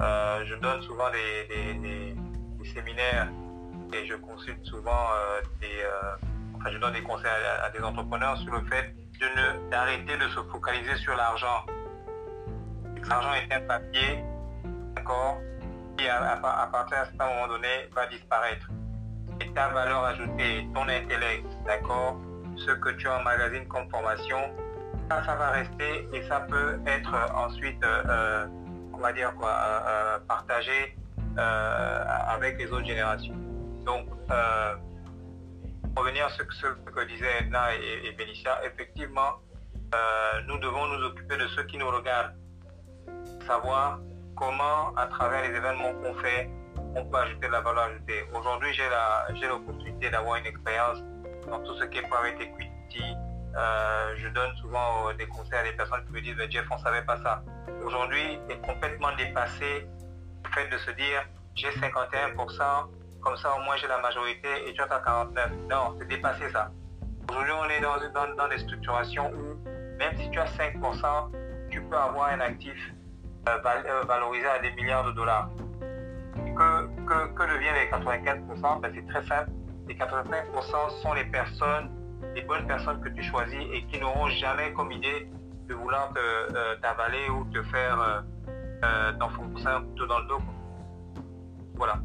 Euh, je donne souvent des, séminaires et je consulte souvent des, enfin, je donne des conseils à, des entrepreneurs sur le fait de d'arrêter de se focaliser sur l'argent. L'argent est un papier, d'accord, qui à, partir d'un certain moment donné va disparaître. Et ta valeur ajoutée, ton intellect, d'accord, ce que tu emmagasines comme formation, ça, ça va rester et ça peut être ensuite, euh, euh, on va dire quoi, euh, partagé avec les autres générations. Donc, revenir à ce, que disaient Edna et, et effectivement, nous devons nous occuper de ceux qui nous regardent, savoir comment, à travers les événements qu'on fait, on peut ajouter de la valeur ajoutée. Aujourd'hui, j'ai l'opportunité d'avoir une expérience dans tout ce qui est private equity. Euh, je donne souvent euh, des conseils à des personnes qui me disent, Jeff, on ne savait pas ça. Aujourd'hui, est complètement dépassé le fait de se dire, j'ai 51%, comme ça au moins j'ai la majorité et tu as 49. Non, c'est dépassé ça. Aujourd'hui, on est dans, dans, dans, des structurations où même si tu as 5%, tu peux avoir un actif valorisé à des milliards de dollars. Que, que, que deviennent les 84% ben, C'est très simple les 85% sont les personnes, les bonnes personnes que tu choisis et qui n'auront jamais comme idée de vouloir euh, t'avaler ou te faire euh, euh, couteau dans le dos. Voilà.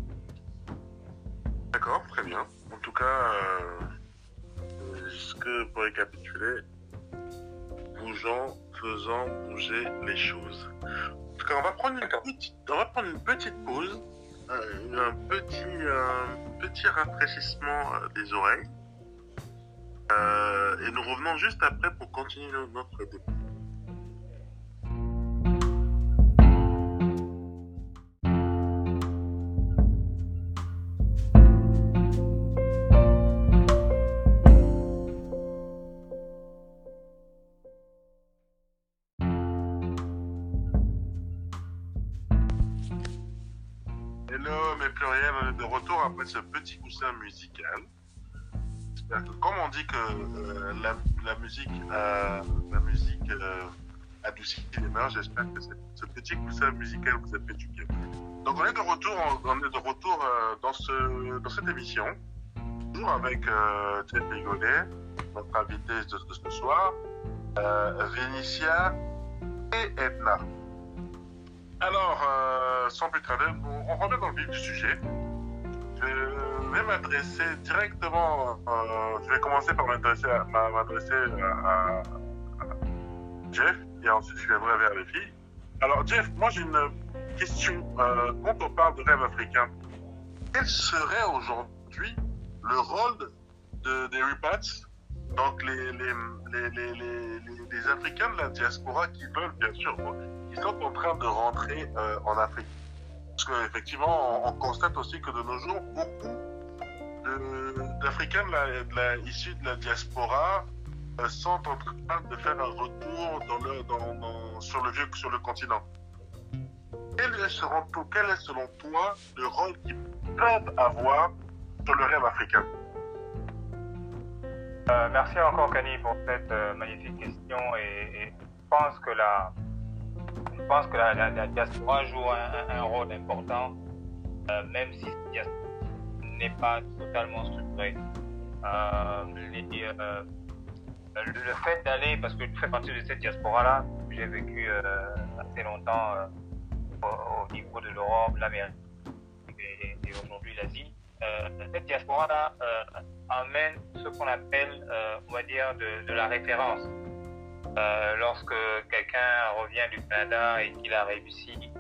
D'accord, très bien. En tout cas, ce que pour récapituler, bougeant, faisant bouger les choses. Cas, on va prendre une petite, on va prendre une petite pause un petit, petit rafraîchissement euh, des oreilles. Euh, et nous revenons juste après pour continuer notre débat. Ce petit coussin musical. comme on dit que euh, la, musique, euh, la musique euh, adoucit les mains, j'espère que ce petit coussin musical vous a fait du bien. Donc on est de retour, on est de retour dans, ce, dans cette émission, toujours avec Jeff Rigolet, notre invité de, ce soir, Vénitia et Edna. Alors, sans plus tarder, on remet dans le vif du sujet je vais m'adresser directement, euh, je vais commencer par m'adresser à, Jeff et ensuite je viendrai vers les filles. Alors Jeff, moi j'ai une question. Euh, quand on parle de rêve africain, quel serait aujourd'hui le rôle de, des Repats, donc les, Africains de la diaspora qui veulent bien sûr, qui sont en train de rentrer euh, en Afrique? Parce qu'effectivement, on, constate aussi que de nos jours, beaucoup d'Africains issus de la diaspora euh, sont en train de faire un retour sur, le sur le continent. Quel est, selon, quel est selon toi le rôle qu'ils peuvent avoir sur le rêve africain? Euh, Merci encore, Kani, pour cette euh, magnifique question. Et, et, je pense que la, je pense que la, diaspora joue un, rôle important, euh, même si cette diaspora n'est pas totalement structurée. Euh, euh, le fait d'aller, parce que je fais partie de cette diaspora-là, j'ai vécu assez longtemps au, niveau de l'Europe, l'Amérique et, aujourd'hui l'Asie. cette diaspora-là amène ce qu'on appelle, on va dire, de la référence. Euh, lorsque quelqu'un revient du Canada et qu'il a réussi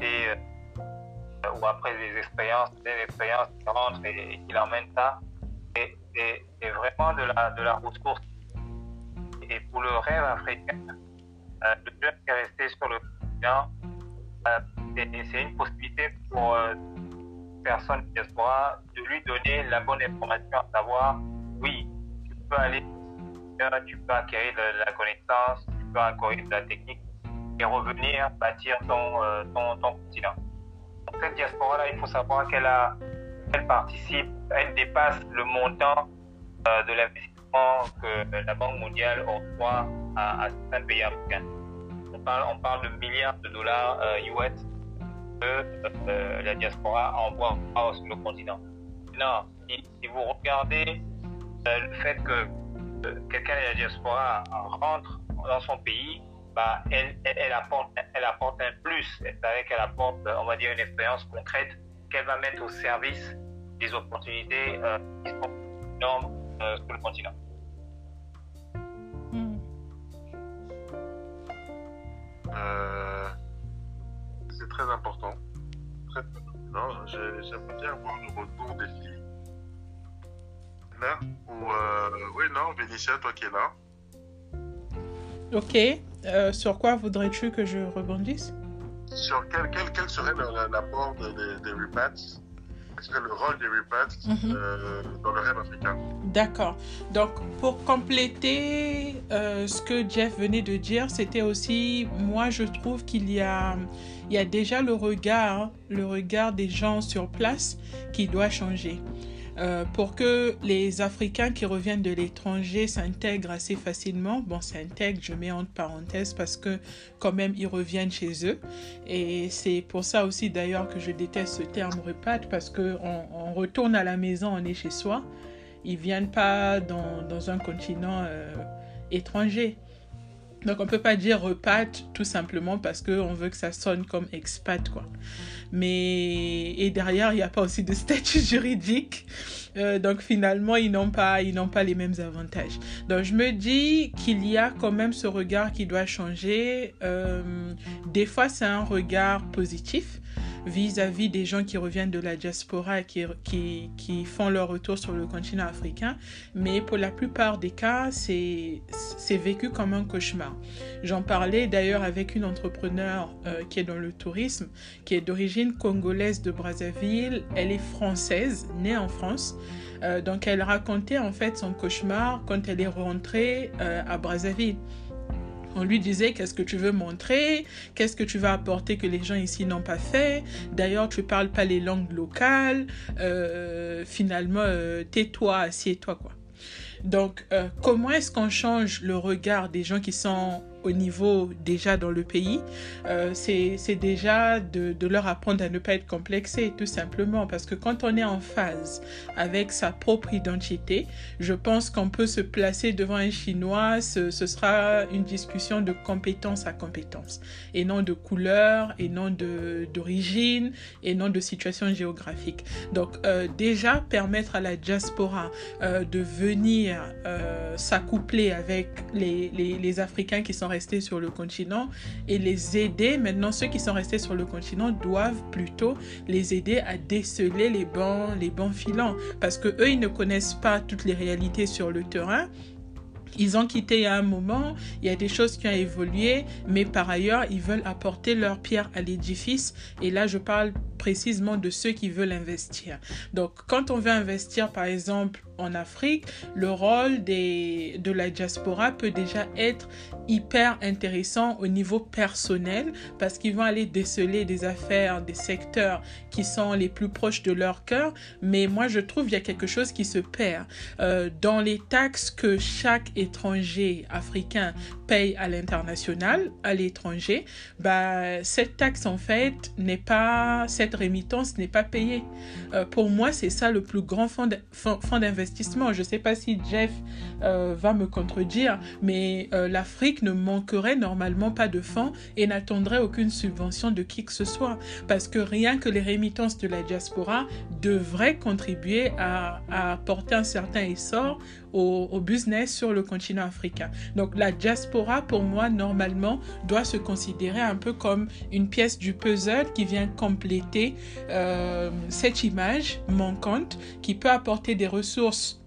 et, euh, ou après des expériences, des expériences différentes et, et qu'il emmène ça, c'est vraiment de la, de la ressource. Et pour le rêve africain, euh, le jeune qui est resté sur le continent, c'est une possibilité pour une personne diaspora de lui donner la bonne information à savoir, oui, tu peux aller tu peux acquérir de la connaissance, tu peux acquérir de la technique et revenir bâtir ton, euh, ton, continent. cette diaspora-là, il faut savoir qu'elle elle participe, elle dépasse le montant euh, de l'investissement que la Banque mondiale à, à certains pays africains. On parle, on parle de milliards de dollars US euh, que la diaspora envoie sur le continent. Non, si, si vous regardez le fait que quelqu'un de la diaspora rentre dans son pays, bah, elle, elle, elle, apporte, elle apporte un plus. C'est-à-dire qu'elle apporte, on va dire, une expérience concrète qu'elle va mettre au service des opportunités euh, qui sont énormes euh, sur le continent. Hmm. Euh, c'est très important. Très, j'aimerais bien voir le retour des filles. Là, ou euh, oui, non, Vénitia, toi qui es là. Ok. Euh, sur quoi voudrais-tu que je rebondisse? Sur quel, quel, quel serait l'apport de- des des repats Quel serait le rôle des repats Mhm. euh, dans le rêve africain? D'accord. Donc, pour compléter euh, ce que Jeff venait de dire, c'était aussi, moi, je trouve qu'il y a, il y a déjà le regard, hein, le regard des gens sur place qui doit changer. Euh, pour que les Africains qui reviennent de l'étranger s'intègrent assez facilement. Bon, s'intègrent, je mets entre parenthèses parce que quand même ils reviennent chez eux. Et c'est pour ça aussi d'ailleurs que je déteste ce terme repat parce que on, retourne à la maison, on est chez soi. Ils viennent pas dans, dans un continent euh, étranger. Donc on peut pas dire repat tout simplement parce qu'on veut que ça sonne comme expat quoi. Mais et derrière il n'y a pas aussi de statut juridique. Euh, donc finalement ils n'ont pas pas les mêmes avantages. Donc je me dis qu'il y a quand même ce regard qui doit changer. Euh, des fois c'est un regard positif vis-à-vis des gens qui reviennent de la diaspora et qui, qui, qui font leur retour sur le continent africain. Mais pour la plupart des cas, c'est vécu comme un cauchemar. J'en parlais d'ailleurs avec une entrepreneur euh, qui est dans le tourisme, qui est d'origine congolaise de Brazzaville. Elle est française, née en France. Euh, donc elle racontait en fait son cauchemar quand elle est rentrée euh, à Brazzaville. On lui disait qu'est-ce que tu veux montrer, qu'est-ce que tu vas apporter que les gens ici n'ont pas fait? D'ailleurs, tu parles pas les langues locales. Euh, finalement, euh, tais-toi, assieds-toi quoi. Donc, euh, comment est-ce qu'on change le regard des gens qui sont au niveau déjà dans le pays euh, C'est déjà de, leur apprendre à ne pas être complexé, tout simplement. Parce que quand on est en phase avec sa propre identité, je pense qu'on peut se placer devant un Chinois, ce, ce, sera une discussion de compétence à compétence, et non de couleur, et non d'origine, et non de situation géographique. Donc, euh, déjà, permettre à la diaspora euh, de venir euh, s'accoupler avec les, les, les, Africains qui sont restés sur le continent et les aider. Maintenant, ceux qui sont restés sur le continent doivent plutôt les aider à déceler les bons, les bons filons parce que eux, ils ne connaissent pas toutes les réalités sur le terrain. Ils ont quitté à un moment, il y a des choses qui ont évolué, mais par ailleurs, ils veulent apporter leur pierre à l'édifice. Et là, je parle précisément de ceux qui veulent investir. Donc, quand on veut investir, par exemple, en Afrique, le rôle des, de la diaspora peut déjà être hyper intéressant au niveau personnel parce qu'ils vont aller déceler des affaires, des secteurs qui sont les plus proches de leur cœur. Mais moi, je trouve qu'il y a quelque chose qui se perd. Euh, dans les taxes que chaque étranger africain paye à l'international, à l'étranger, bah, cette taxe, en fait, n'est pas, cette rémittance n'est pas payée. Euh, pour moi, c'est ça le plus grand fonds d'investissement je ne sais pas si Jeff euh, va me contredire, mais euh, l'Afrique ne manquerait normalement pas de fonds et n'attendrait aucune subvention de qui que ce soit. Parce que rien que les rémittances de la diaspora devraient contribuer à, à apporter un certain essor au, business sur le continent africain. Donc la diaspora, pour moi, normalement, doit se considérer un peu comme une pièce du puzzle qui vient compléter euh, cette image manquante qui peut apporter des ressources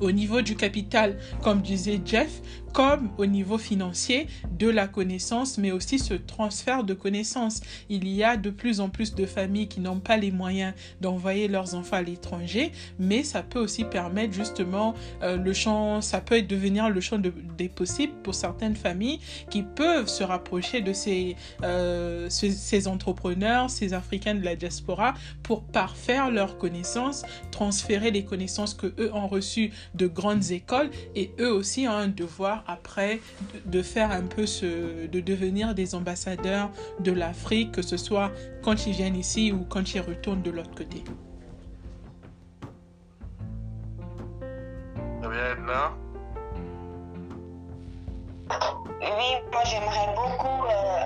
au niveau du capital, comme disait Jeff, comme au niveau financier de la connaissance, mais aussi ce transfert de connaissances. Il y a de plus en plus de familles qui n'ont pas les moyens d'envoyer leurs enfants à l'étranger, mais ça peut aussi permettre justement euh, le champ, ça peut devenir le champ de, des possibles pour certaines familles qui peuvent se rapprocher de ces, euh, ces, ces entrepreneurs, ces Africains de la diaspora pour parfaire leurs connaissances, transférer les connaissances que eux ont reçues de grandes écoles et eux aussi ont un devoir après de faire un peu ce, de devenir des ambassadeurs de l'Afrique, que ce soit quand ils viennent ici ou quand ils retournent de l'autre côté. Très bien, Edna. Oui, moi j'aimerais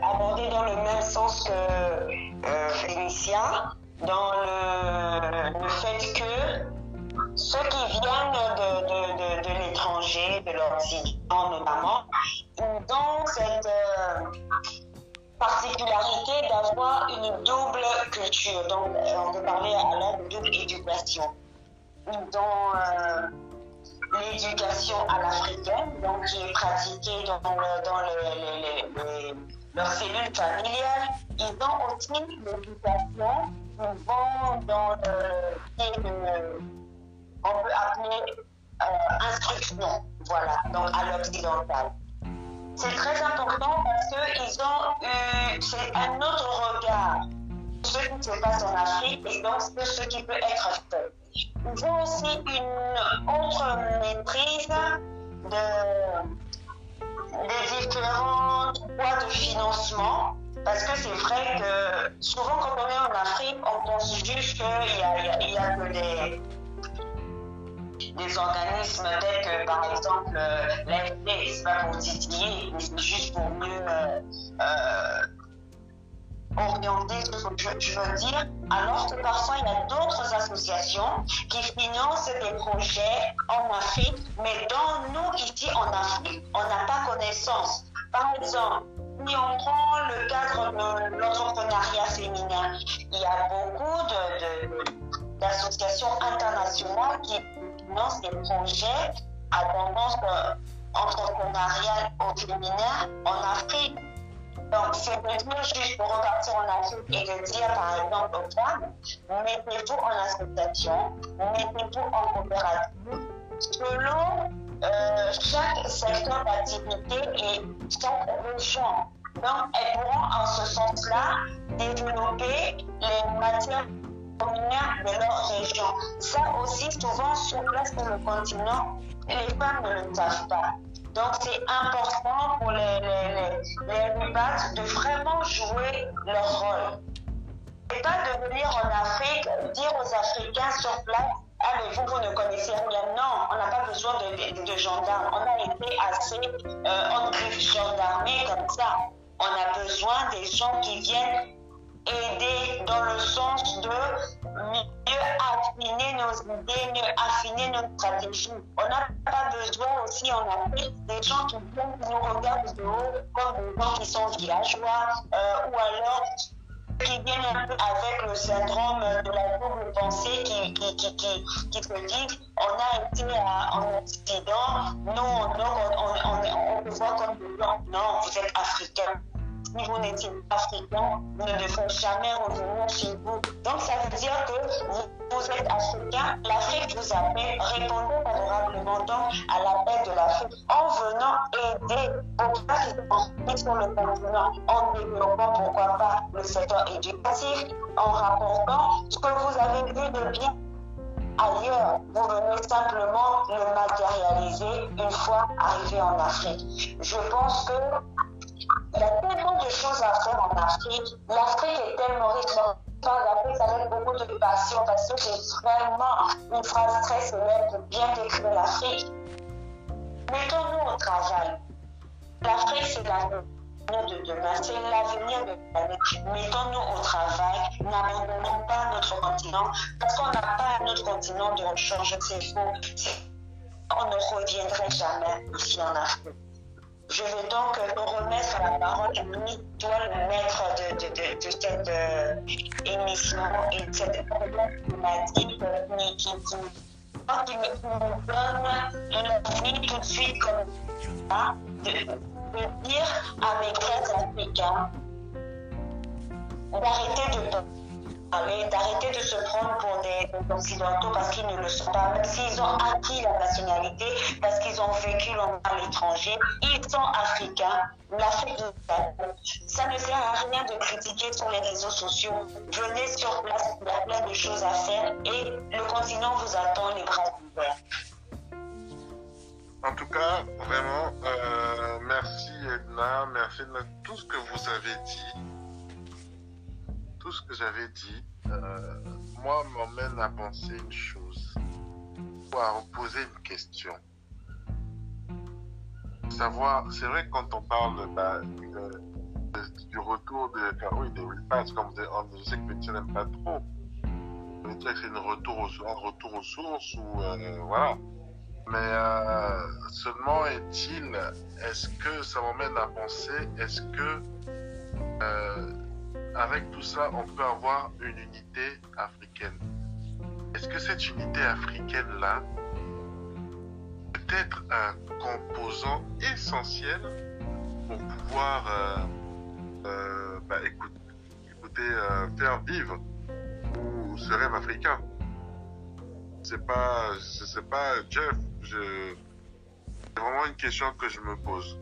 abordé dans le même sens que euh, Félicia, dans le, le fait que ceux qui viennent de, de, de, de l'étranger, de l'Occident notamment, ont cette euh, particularité d'avoir une double culture. Donc, on peut parler à la double éducation. Ils ont euh, l'éducation à l'africaine, donc qui est pratiquée dans, dans leurs cellules familiales. Ils ont aussi l'éducation qui vont dans le- on peut appeler euh, instruction, voilà, donc à l'occidental. C'est très important parce qu'ils ont eu, c'est un autre regard ce qui se passe en Afrique et donc ce qui peut être fait. Ils ont aussi une autre maîtrise de, des différents voies de financement. Parce que c'est vrai que souvent quand on est en Afrique, on pense juste qu'il y a, a- a que des, des organismes tels que par exemple euh, l'AFD, c'est pas pour titiller, mais c'est juste pour mieux euh, euh, orienter ce que je, veux dire, alors que parfois il y a d'autres associations qui financent des projets en Afrique, mais dont nous ici en Afrique, on n'a pas connaissance. Par exemple, si on prend le cadre de l'entrepreneuriat féminin, il y a beaucoup de- de- d'associations internationales qui financent des projets à tendance euh, entrepreneuriale au féminin en Afrique. Donc, c'est dire juste pour repartir en Afrique et de dire, par exemple, aux femmes, mettez-vous en association, mettez-vous en coopérative, selon euh, chaque secteur d'activité et chaque région. Donc, elles pourront en ce sens-là développer les matières de leur région. Ça aussi, souvent, sur place sur le continent, les femmes ne le savent pas. Donc, c'est important pour les, les, les, les de vraiment jouer leur rôle. Et pas de venir en Afrique, dire aux Africains sur place, ah mais vous, vous ne connaissez rien. Non, on n'a pas besoin de, de, de gendarmes. On a été assez euh, en griffe gendarmée comme ça. On a besoin des gens qui viennent aider dans le sens de mieux affiner nos idées, mieux affiner notre stratégie. On n'a pas besoin aussi en Afrique des gens qui nous regardent de haut comme des gens qui sont villageois euh, ou alors qui viennent un peu avec le syndrome de la double pensée qui, qui, se dit on a été en Occident, nous, on, on, voit comme des blancs. Non, vous êtes africain. Si vous n'étiez pas africain, vous ne devez jamais revenir chez vous. Donc ça veut dire que vous, êtes africain, l'Afrique vous appelle, répondez favorablement donc à l'appel de l'Afrique en venant aider qu'ils soient sur le continent, en développant pourquoi pas le secteur éducatif, en rapportant ce que vous avez vu de bien ailleurs. Vous venez simplement le matérialiser une fois arrivé en Afrique. Je pense que il y a tellement de choses à faire en Afrique. L'Afrique est tellement riche. Je parle avec beaucoup de passion parce que c'est vraiment une phrase très célèbre pour bien décrire l'Afrique. Mettons-nous au travail. L'Afrique, c'est l'avenir de demain, c'est l'avenir de planète. Mettons-nous au travail, n'abandonnons pas notre continent parce qu'on n'a pas un autre continent de rechange, c'est faux. On ne reviendrait jamais ici en Afrique. Je vais donc remettre la parole, Camille, toi le maître de, de, de, cette euh, émission et de cette problématique qui, qui, me qui me donne l'envie tout de suite comme ça de, dire à mes frères africains d'arrêter de parler, d'arrêter de se prendre pour des, occidentaux parce qu'ils ne le sont pas, s'ils ont acquis la nationalité, parce qu'ils ont vécu longtemps à l'étranger, ils sont africains. L'Afrique, ça ne sert à rien de critiquer sur les réseaux sociaux. Venez sur place, il y a plein de choses à faire et le continent vous attend les bras ouverts. En tout cas, vraiment, euh, merci Edna, merci de tout ce que vous avez dit. Tout ce que j'avais dit, euh, moi, m'emmène à penser une chose, ou à reposer une question. Savoir, c'est vrai que quand on parle bah, de du retour de, enfin, oui, des repass, comme avez- je sais que Vincent n'aime pas trop. C'est un retour aux sources ou, euh, voilà. Mais euh, seulement est-il, est-ce que ça m'emmène à penser, est-ce que avec tout ça, on peut avoir une unité africaine Est-ce que cette unité africaine-là peut être un composant essentiel pour pouvoir euh, euh, bah, écoute- écoutez, euh, faire vivre ou ce rêve africain? C'est pas, pas, Jeff, je, c'est vraiment une question que je me pose.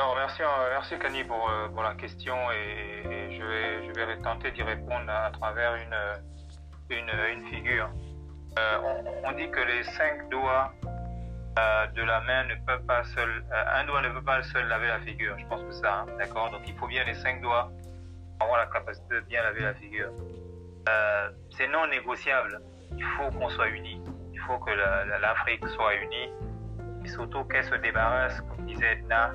Alors, merci, euh, merci Kanye pour, euh, pour la question et, je, vais, je vais tenter d'y répondre à, travers une, euh, une, une figure. On, dit que les cinq doigts de la main ne peuvent pas seul, un doigt ne peut pas seul laver la figure. Je pense que ça, hein, d'accord? Donc il faut bien les cinq doigts pour avoir la capacité de bien laver la figure. C'est non négociable. Il faut qu'on soit unis. Il faut que la- la- l'Afrique soit unie et surtout qu'elle se débarrasse, comme disait Edna,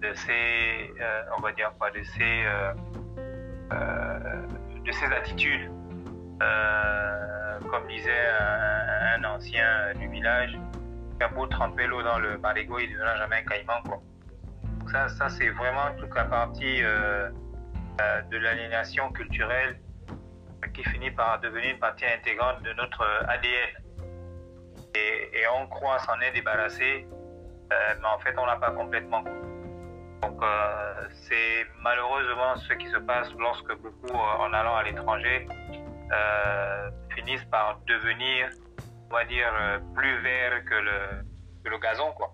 de ces, euh, on va dire quoi, de ces, euh, euh, de ces attitudes. Euh, comme disait un, un ancien du village, a beau tremper l'eau dans le marigot, il ne deviendra jamais un caïman. Quoi. Ça, ça c'est vraiment toute la partie euh, euh, de l'aliénation culturelle qui finit par devenir une partie intégrante de notre ADN. Et, et on croit s'en est débarrassé, euh, mais en fait on l'a pas complètement. Donc euh, c'est malheureusement ce qui se passe lorsque beaucoup, euh, en allant à l'étranger, euh, finissent par devenir, on va dire, euh, plus vert que le, que le gazon, quoi.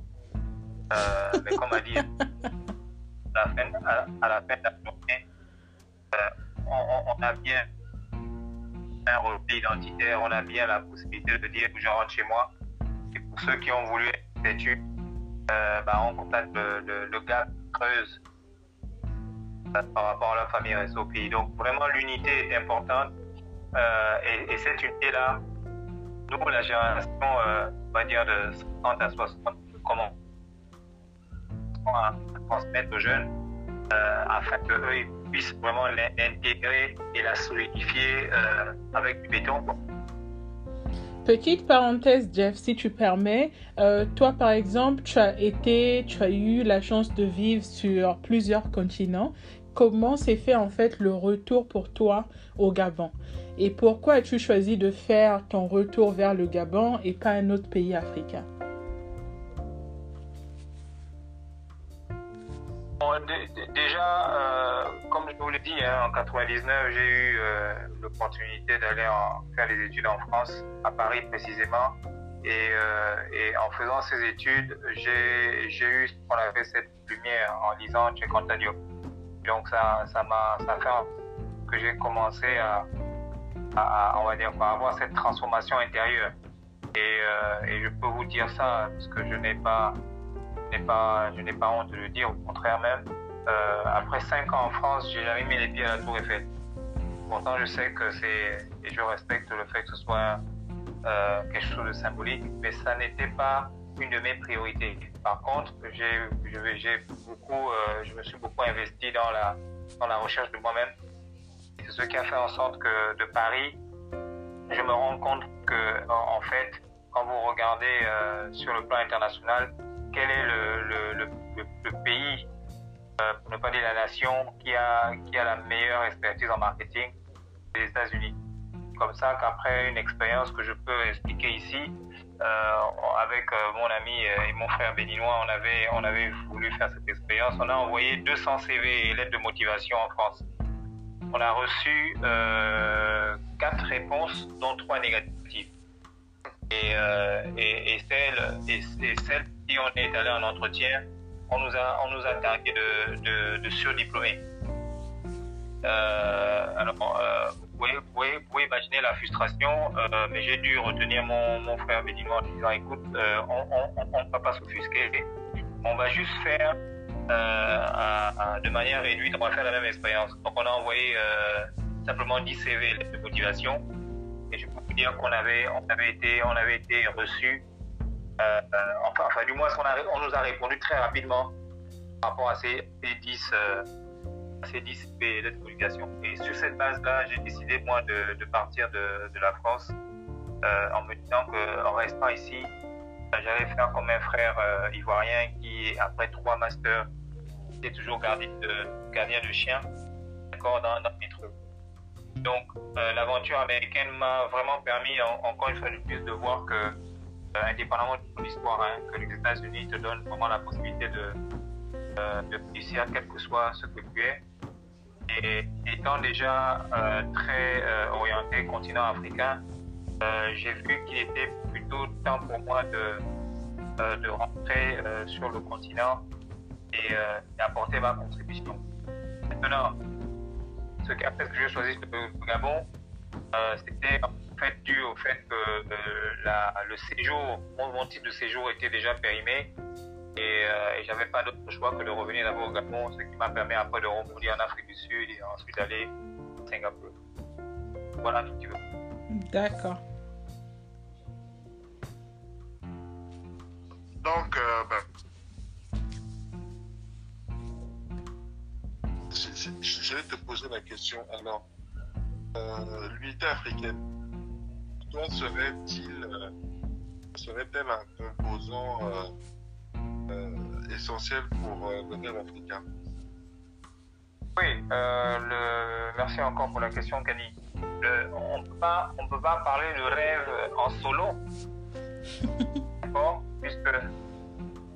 Euh, mais comme a dit, à la fin, à, à la fin de la journée, euh, on, a bien un repli identitaire, on a bien la possibilité de dire que je rentre chez moi. Et pour ceux qui ont voulu être têtus, euh, bah, on constate le, le, le creuse euh, par rapport à la famille au pays. Donc vraiment l'unité est importante Euh, et, et cette unité-là, nous, la génération, euh, on va dire de 50 à 60, comment transmettre aux jeunes euh, afin qu'eux puissent vraiment l'intégrer et la solidifier euh, avec du béton. Petite parenthèse, Jeff, si tu permets. Euh, toi, par exemple, tu as été, tu as eu la chance de vivre sur plusieurs continents. Comment s'est fait en fait le retour pour toi au Gabon? Et pourquoi as-tu choisi de faire ton retour vers le Gabon et pas un autre pays africain? Déjà, euh, comme je vous l'ai dit, hein, en 99, j'ai eu euh, l'opportunité d'aller faire des études en France, à Paris précisément. Et, euh, en faisant ces études, j'ai eu ce qu'on appelle cette lumière en lisant Cheikh Anta Diop. Donc ça ça m'a fait que j'ai commencé à, on va dire avoir cette transformation intérieure. Et, je peux vous dire ça parce que je n'ai pas n'ai pas, je n'ai pas honte de le dire, au contraire même. Euh, après cinq ans en France, j'ai jamais mis les pieds à la Tour Eiffel. Pourtant, je sais que c'est, et je respecte le fait que ce soit euh, quelque chose de symbolique, mais ça n'était pas une de mes priorités. Par contre, j'ai, je beaucoup, euh, je me suis beaucoup investi dans la, dans la recherche de moi-même. C'est ce qui a fait en sorte que de Paris, je me rends compte que, en, fait, quand vous regardez sur le plan international, quel est le, le, le, pays, euh, pour ne pas dire la nation, qui a, qui a la meilleure expertise en marketing Les États-Unis. Comme ça qu'après une expérience que je peux expliquer ici, euh, avec euh, mon ami et mon frère béninois, on avait, on avait voulu faire cette expérience. On a envoyé 200 CV et lettres de motivation en France. On a reçu euh, quatre réponses, dont trois négatives. Et, euh, et, et et, et on est allé en entretien, on nous a, on nous a targué de, de, de surdiplômés. Euh, alors, euh, vous, pouvez, vous, pouvez, vous pouvez imaginer la frustration, euh, mais j'ai dû retenir mon, mon frère béninois en disant écoute, on ne va pas s'offusquer, on va juste faire de manière réduite, on va faire la même expérience. Donc, on a envoyé simplement 10 CV de motivation et je peux vous dire qu'on avait, on avait été, été reçus. Euh, enfin, enfin, du moins, on, a, on, nous a répondu très rapidement par rapport à ces, ces 10, euh, ces 10 pays de communication. Et sur cette base-là, j'ai décidé, moi, de, partir de, la France euh, en me disant qu'en restant ici, j'allais faire comme un frère euh, ivoirien qui, après trois masters, était toujours gardien de, gardien de chien, d'accord, dans, dans mes trucs. Donc, euh, l'aventure américaine m'a vraiment permis, en, encore une fois de plus, de voir que, euh, indépendamment de l'histoire, hein, que les États-Unis te donnent vraiment la possibilité de, euh, de réussir, quel que soit ce que tu es. Et étant déjà euh, très orienté continent africain, j'ai vu qu'il était plutôt temps pour moi de, de rentrer sur le continent et d'apporter ma contribution. Maintenant, ce que j'ai choisi le Gabon, euh, c'était en fait dû au fait que euh, la, le séjour, mon, mon, titre de séjour était déjà périmé et, euh, et j'avais pas d'autre choix que de revenir d'abord au Gabon, ce qui m'a permis après de rebondir en Afrique du Sud et ensuite d'aller à Singapour. Voilà si tu veux. D'accord. Donc, euh, ben, je vais te poser la question. Alors, euh, l'unité africaine, toi, serait-il, euh, serait-elle un composant euh, essentiel pour le rêve africain? Oui, le... merci encore pour la question, Kani. Le... on ne peut pas, parler de rêve en solo, d'accord? Puisque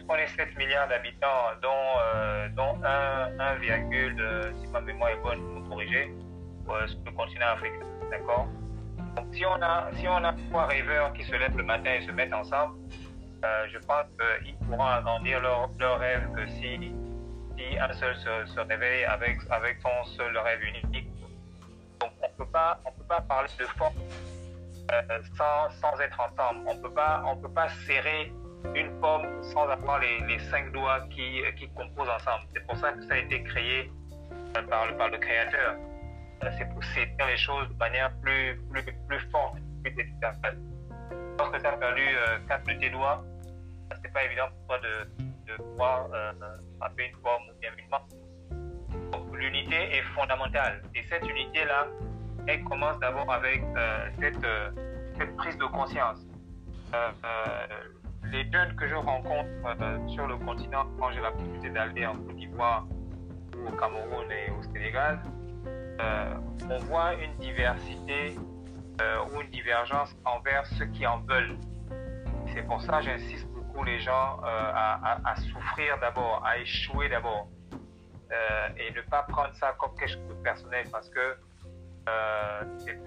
on est 7 milliards d'habitants, dont, euh, dont 1, 1, euh, si ma mémoire est bonne, vous corriger, euh, sur le continent africain. D'accord? Donc, si on, a, si on a trois rêveurs qui se lèvent le matin et se mettent ensemble, euh, je pense qu'ils pourront agrandir leur, leur rêve que si, si un seul se, se réveille avec, avec son seul rêve unique. Donc, on ne peut pas parler de force sans, sans être ensemble. On on peut pas serrer une pomme sans avoir les, cinq doigts qui, qui composent ensemble. C'est pour ça que ça a été créé par le, par le créateur. C'est pour saisir les choses de manière plus, plus, plus forte, plus efficace. Lorsque tu as perdu euh, quatre de tes doigts, c'est pas évident pour toi de, de pouvoir euh, frapper une pomme ou bien une l'unité est fondamentale. Et cette unité-là, elle commence d'abord avec euh, cette, cette prise de conscience. Les jeunes que je rencontre euh, sur le continent quand j'ai la possibilité d'aller en Côte d'Ivoire ou au Cameroun et au Sénégal, euh, on voit une diversité euh, ou une divergence envers ceux qui en veulent. C'est pour ça que j'insiste beaucoup les gens à, à, à, souffrir d'abord, à échouer d'abord et ne pas prendre ça comme quelque chose de personnel parce que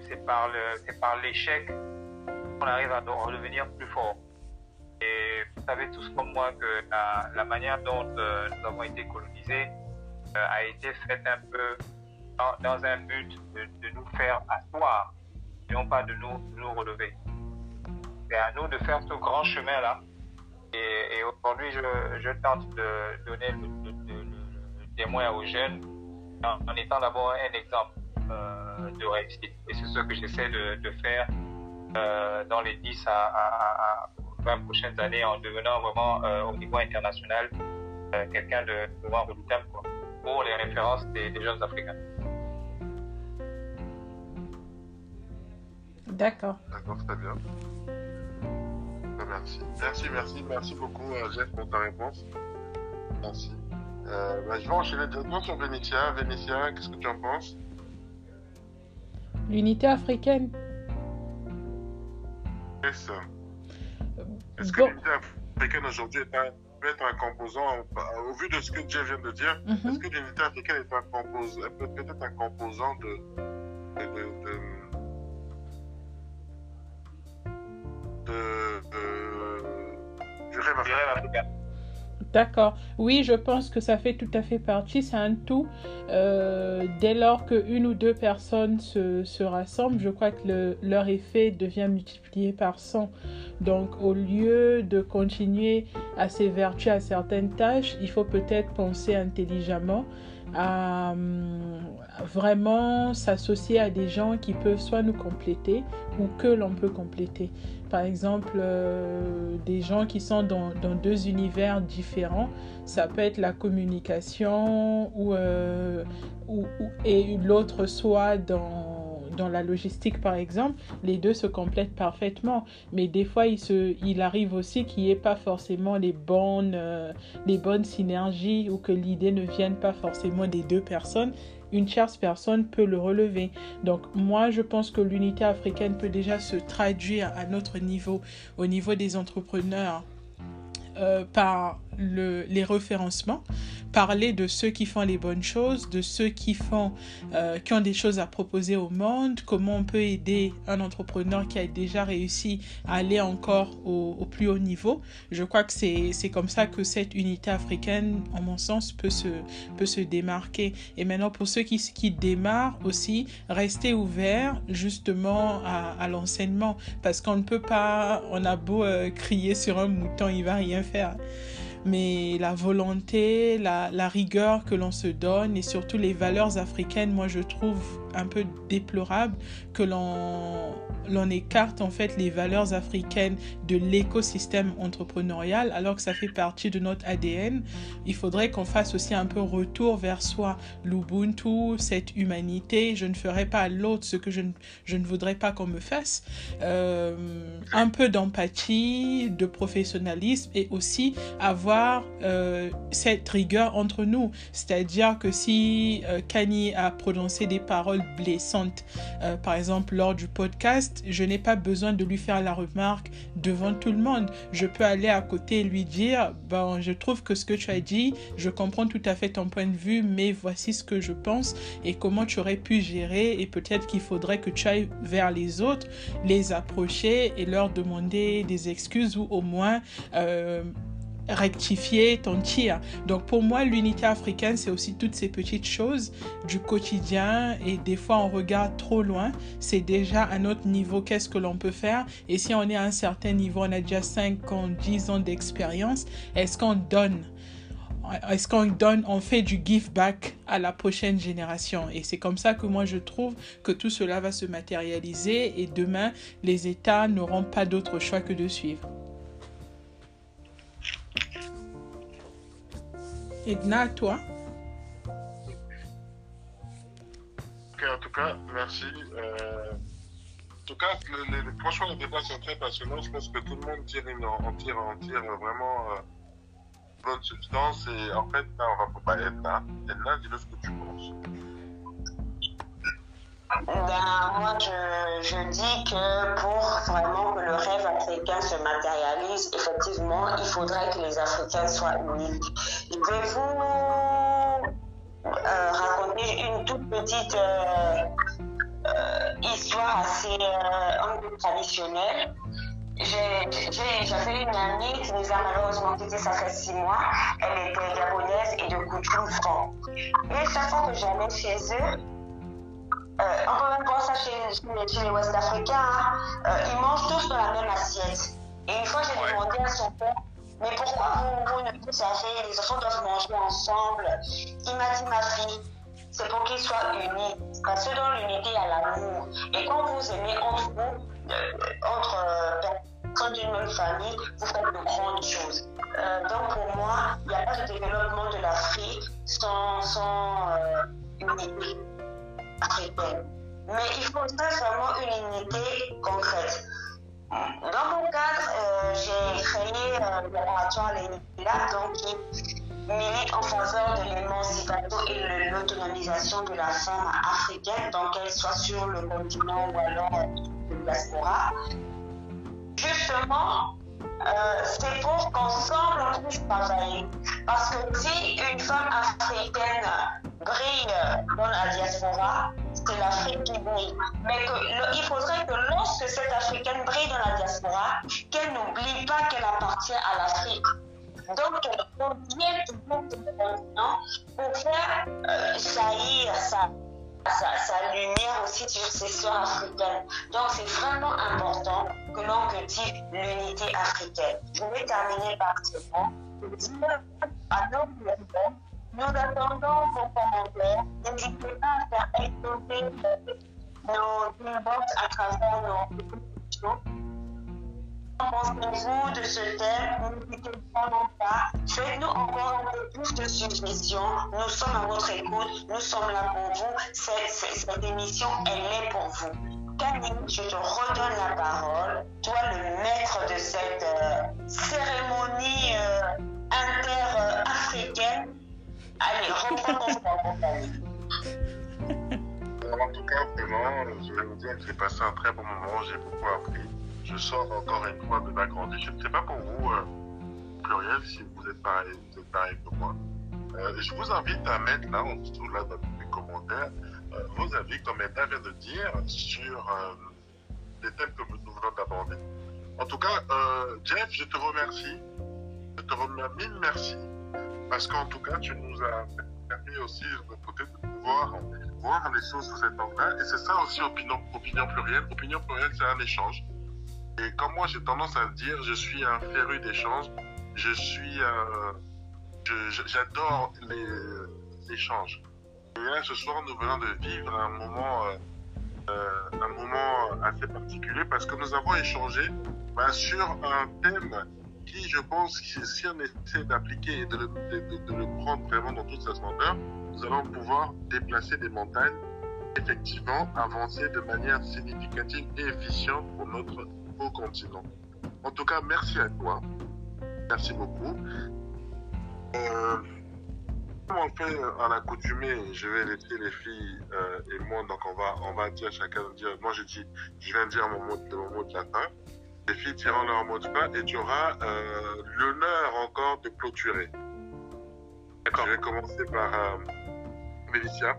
c'est par l'échec qu'on arrive à redevenir plus fort. Et vous savez tous comme moi que la, manière dont euh, nous avons été colonisés euh, a été faite un peu dans, un but de, nous faire asseoir, et non pas de nous, nous relever. C'est à nous de faire ce grand chemin-là. Et, aujourd'hui, je, tente de donner le, le, témoin aux jeunes en, étant d'abord un exemple euh, de réussite. Et c'est ce que j'essaie de, faire dans les 10 à, à, à 20 prochaines années en devenant vraiment euh, au niveau international euh, quelqu'un de vraiment redoutable quoi, pour les références des, des jeunes Africains. D'accord. D'accord, très bien. Merci. Merci, merci, merci beaucoup, Jeff, pour ta réponse. Merci. Euh, bah, je vais enchaîner directement sur Vénétia. Vénétia, qu'est-ce que tu en penses? L'unité africaine Yes. Est-ce que l'unité africaine aujourd'hui peut être un composant, au vu de ce que Jeff vient de dire, mm -hmm. est-ce que l'unité africaine est un composant, peut être un composant de, de, de, de du rêve africain D'accord. Oui, je pense que ça fait tout à fait partie. C'est un tout. Euh, dès lors qu'une ou deux personnes se, se, rassemblent, je crois que le, leur effet devient multiplié par 100. Donc, au lieu de continuer à s'évertuer à certaines tâches, il faut peut-être penser intelligemment à hum, vraiment s'associer à des gens qui peuvent soit nous compléter ou que l'on peut compléter. Par exemple, euh, des gens qui sont dans, dans, deux univers différents, ça peut être la communication euh, ou, ou et l'autre soit dans dans la logistique, par exemple, les deux se complètent parfaitement. Mais des fois, il, se, il arrive aussi qu'il n'y ait pas forcément les bonnes, euh, les bonnes synergies ou que l'idée ne vienne pas forcément des deux personnes. Une tierce personne peut le relever. Donc moi, je pense que l'unité africaine peut déjà se traduire à notre niveau, au niveau des entrepreneurs, euh, par le, les référencements parler de ceux qui font les bonnes choses, de ceux qui font, euh, qui ont des choses à proposer au monde, comment on peut aider un entrepreneur qui a déjà réussi à aller encore au, plus haut niveau. Je crois que c'est comme ça que cette unité africaine, en mon sens, peut se, peut se démarquer. Et maintenant, pour ceux qui, qui démarrent aussi, rester ouvert justement à, à l'enseignement, parce qu'on ne peut pas, on a beau euh, crier sur un mouton, il va rien faire mais la volonté, la, rigueur que l'on se donne et surtout les valeurs africaines, moi je trouve un peu déplorable que l'on l'on écarte en fait les valeurs africaines de l'écosystème entrepreneurial alors que ça fait partie de notre ADN. Il faudrait qu'on fasse aussi un peu retour vers soi, l'Ubuntu, cette humanité. Je ne ferai pas à l'autre ce que je ne, je ne voudrais pas qu'on me fasse. Euh, un peu d'empathie, de professionnalisme et aussi avoir euh, cette rigueur entre nous. C'est-à-dire que si euh, Kanye a prononcé des paroles blessante. Euh, par exemple, lors du podcast, je n'ai pas besoin de lui faire la remarque devant tout le monde. Je peux aller à côté et lui dire, bon, je trouve que ce que tu as dit, je comprends tout à fait ton point de vue, mais voici ce que je pense et comment tu aurais pu gérer et peut-être qu'il faudrait que tu ailles vers les autres, les approcher et leur demander des excuses ou au moins euh, rectifier ton tir. Donc pour moi, l'unité africaine, c'est aussi toutes ces petites choses du quotidien et des fois on regarde trop loin. C'est déjà à notre niveau qu'est-ce que l'on peut faire? Et si on est à un certain niveau, on a déjà 5 ans, 10 ans d'expérience, est-ce qu'on donne? Est-ce qu'on donne, on fait du give back à la prochaine génération Et c'est comme ça que moi je trouve que tout cela va se matérialiser et demain les États n'auront pas d'autre choix que de suivre. Edna, toi Ok, en tout cas, merci. Euh, en tout cas, le, le, franchement, les débats sont très passionnants. Je pense que tout le monde tire une, en, tire, en tire vraiment euh, bonne substance. Et en fait, là, on va pas Edna. Edna, dis-le ce que tu penses. Ben, moi, je, je, dis que pour vraiment que le rêve africain se matérialise, effectivement, il faudrait que les Africains soient unis. Je vais vous euh, raconter une toute petite euh, euh, histoire assez peu traditionnelle. J'avais une amie qui nous a malheureusement quitté, ça fait six mois. Elle était gabonaise et de coutume franc. Et chaque fois que j'allais chez eux, euh, encore même voir ça chez, chez les Ouest Africains, hein, euh, ils mangent tous dans la même assiette. Et une fois, j'ai ouais. demandé à son père, mais pourquoi vous, vous ne savez, les enfants doivent manger ensemble? Il m'a dit, ma fille, c'est pour qu'ils soient unis. Parce que dans l'unité, il y a l'amour. Et quand vous aimez entre vous, euh, entre personnes d'une même famille, vous faites de grandes choses. Euh, donc pour moi, il n'y a pas de développement de l'Afrique sans, sans unité africaine. Mais il faudrait vraiment une unité concrète. Dans mon cadre, euh, j'ai créé euh, le laboratoire Lénila, donc qui milite en faveur de l'émancipation et de l'autonomisation de la femme africaine, donc qu'elle soit sur le continent ou alors le diaspora. Justement, euh, c'est pour qu'ensemble on puisse travailler. Parce que si une femme africaine brille dans la diaspora, c'est l'Afrique qui brille. Mais il faudrait que lorsque cette Africaine brille dans la diaspora, qu'elle n'oublie pas qu'elle appartient à l'Afrique. Donc, elle convient toujours de continent pour faire euh, jaillir sa, sa, sa, lumière aussi sur ses soeurs africaines. Donc, c'est vraiment important que l'on cultive l'unité africaine. Je vais terminer par ce point. À Nous attendons vos commentaires. N'hésitez pas à faire nos inbox à travers nos questions. Qu'en pensez-vous de ce thème N'hésitez vraiment pas. Faites-nous encore un peu plus de suggestions. Nous sommes à votre écoute. Nous sommes là pour vous. Cette, émission, elle est pour vous. Camille, je te redonne la parole. Toi, le maître de cette euh, cérémonie euh, inter-africaine. Allez, reprends Camille. Alors, en tout cas, vraiment, je vais vous dire que j'ai passé un très bon moment, j'ai beaucoup appris. Je sors encore une fois de ma grandie. Je ne sais pas pour vous, euh, pluriel, si vous êtes pareil, vous êtes pareil que moi. Euh, je vous invite à mettre là, en dessous là, dans les commentaires, euh, vos avis, comme Edna vient de dire, sur euh, les thèmes que nous venons d'aborder. En tout cas, euh, Jeff, je te remercie. Je te remercie, mille merci. Parce qu'en tout cas, tu nous as permis aussi côté de pouvoir voir les choses sous cet angle-là. Et c'est ça aussi opinion, opinion plurielle. Opinion plurielle, c'est un échange. Et comme moi, j'ai tendance à dire, je suis un féru d'échange. Je suis. euh, J'adore les échanges. Et là, ce soir, nous venons de vivre un moment, euh, euh, un moment assez particulier parce que nous avons échangé bah, sur un thème qui, je pense, que si on essaie d'appliquer et de le, prendre vraiment dans toute sa splendeur, nous allons pouvoir déplacer des montagnes, effectivement, avancer de manière significative et efficiente pour notre beau continent. En tout cas, merci à toi. Merci beaucoup. Euh, comme on fait à l'accoutumée, je vais laisser les filles euh, et moi, donc on va, on va dire chacun dire. Moi, je dis, je viens de dire mon mot, mon mot de la fin. Les filles diront leur mot de fin et tu auras euh, l'honneur encore de clôturer. Je vais commencer par euh, Félicia.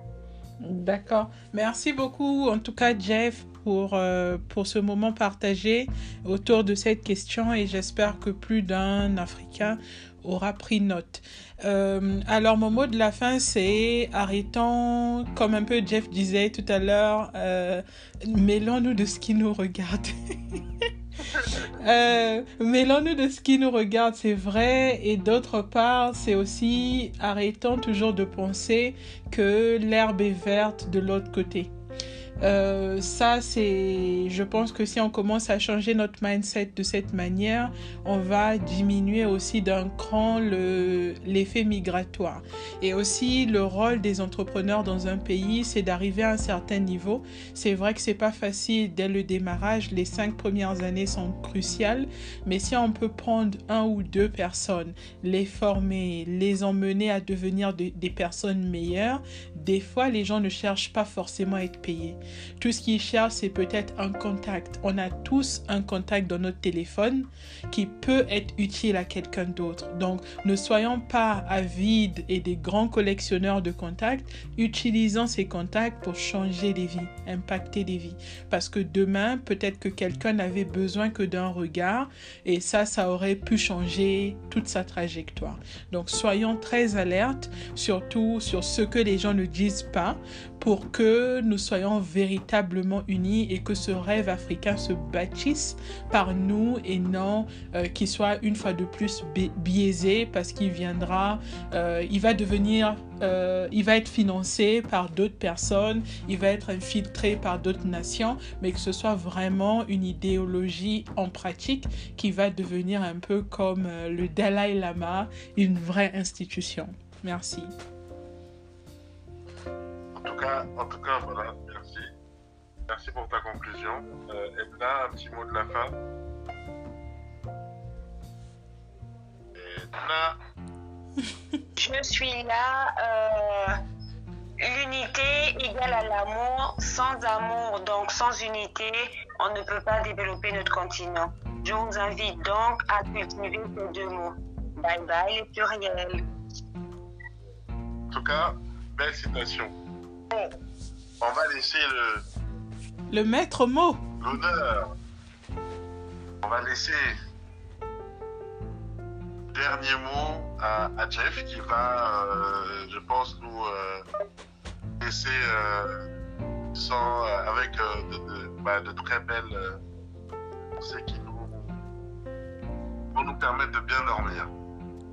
D'accord. Merci beaucoup, en tout cas, Jeff, pour, euh, pour ce moment partagé autour de cette question et j'espère que plus d'un Africain aura pris note. Euh, alors, mon mot de la fin, c'est arrêtons, comme un peu Jeff disait tout à l'heure, euh, mêlons-nous de ce qui nous regarde. Euh, mêlons-nous de ce qui nous regarde, c'est vrai. Et d'autre part, c'est aussi arrêtons toujours de penser que l'herbe est verte de l'autre côté. Euh, ça, c'est, je pense que si on commence à changer notre mindset de cette manière, on va diminuer aussi d'un cran le, l'effet migratoire. Et aussi, le rôle des entrepreneurs dans un pays, c'est d'arriver à un certain niveau. C'est vrai que c'est pas facile dès le démarrage. Les cinq premières années sont cruciales. Mais si on peut prendre un ou deux personnes, les former, les emmener à devenir de- des personnes meilleures, des fois, les gens ne cherchent pas forcément à être payés. Tout ce qu'ils cherchent, c'est peut-être un contact. On a tous un contact dans notre téléphone qui peut être utile à quelqu'un d'autre. Donc, ne soyons pas avides et des grands collectionneurs de contacts. Utilisons ces contacts pour changer des vies, impacter des vies. Parce que demain, peut-être que quelqu'un n'avait besoin que d'un regard et ça, ça aurait pu changer toute sa trajectoire. Donc, soyons très alertes, surtout sur ce que les gens ne disent pas pour que nous soyons véritablement unis et que ce rêve africain se bâtisse par nous et non euh, qu'il soit une fois de plus bi- biaisé parce qu'il viendra, euh, il va devenir, euh, il va être financé par d'autres personnes, il va être infiltré par d'autres nations, mais que ce soit vraiment une idéologie en pratique qui va devenir un peu comme le Dalai Lama, une vraie institution. Merci. En tout cas, en tout cas, voilà, merci. Merci pour ta conclusion. Euh, Edna, un petit mot de la fin. Edna, Je suis là. euh, L'unité égale à l'amour. Sans amour, donc sans unité, on ne peut pas développer notre continent. Je vous invite donc à cultiver ces deux mots. Bye bye les pluriels. en tout cas, belle citation. Bon, on va laisser le, Le maître mot. l'honneur. On va laisser le dernier mot à, à Jeff qui va, euh, je pense, nous euh, laisser euh, sans, avec euh, de, de- bah, de très belles euh, pensées qui nous, vont nous permettre de bien dormir.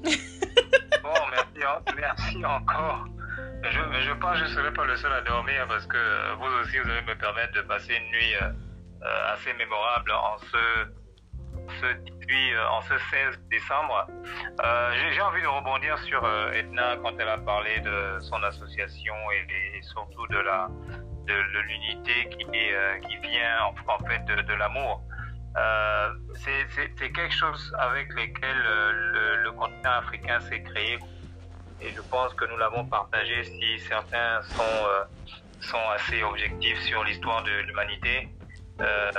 Bon, merci, merci encore. Je, pense que je ne serai pas le seul à dormir parce que vous aussi, vous allez me permettre de passer une nuit euh, assez mémorable en ce, ce 18, en ce 16 décembre. Euh, J'ai envie de rebondir sur Edna quand elle a parlé de son association et, surtout de l'unité qui, euh, vient en, fait de, l'amour. Euh, c'est quelque chose avec lequel euh, le, le continent africain s'est créé et je pense que nous l'avons partagé si certains sont, euh, sont assez objectifs sur l'histoire de l'humanité. Euh,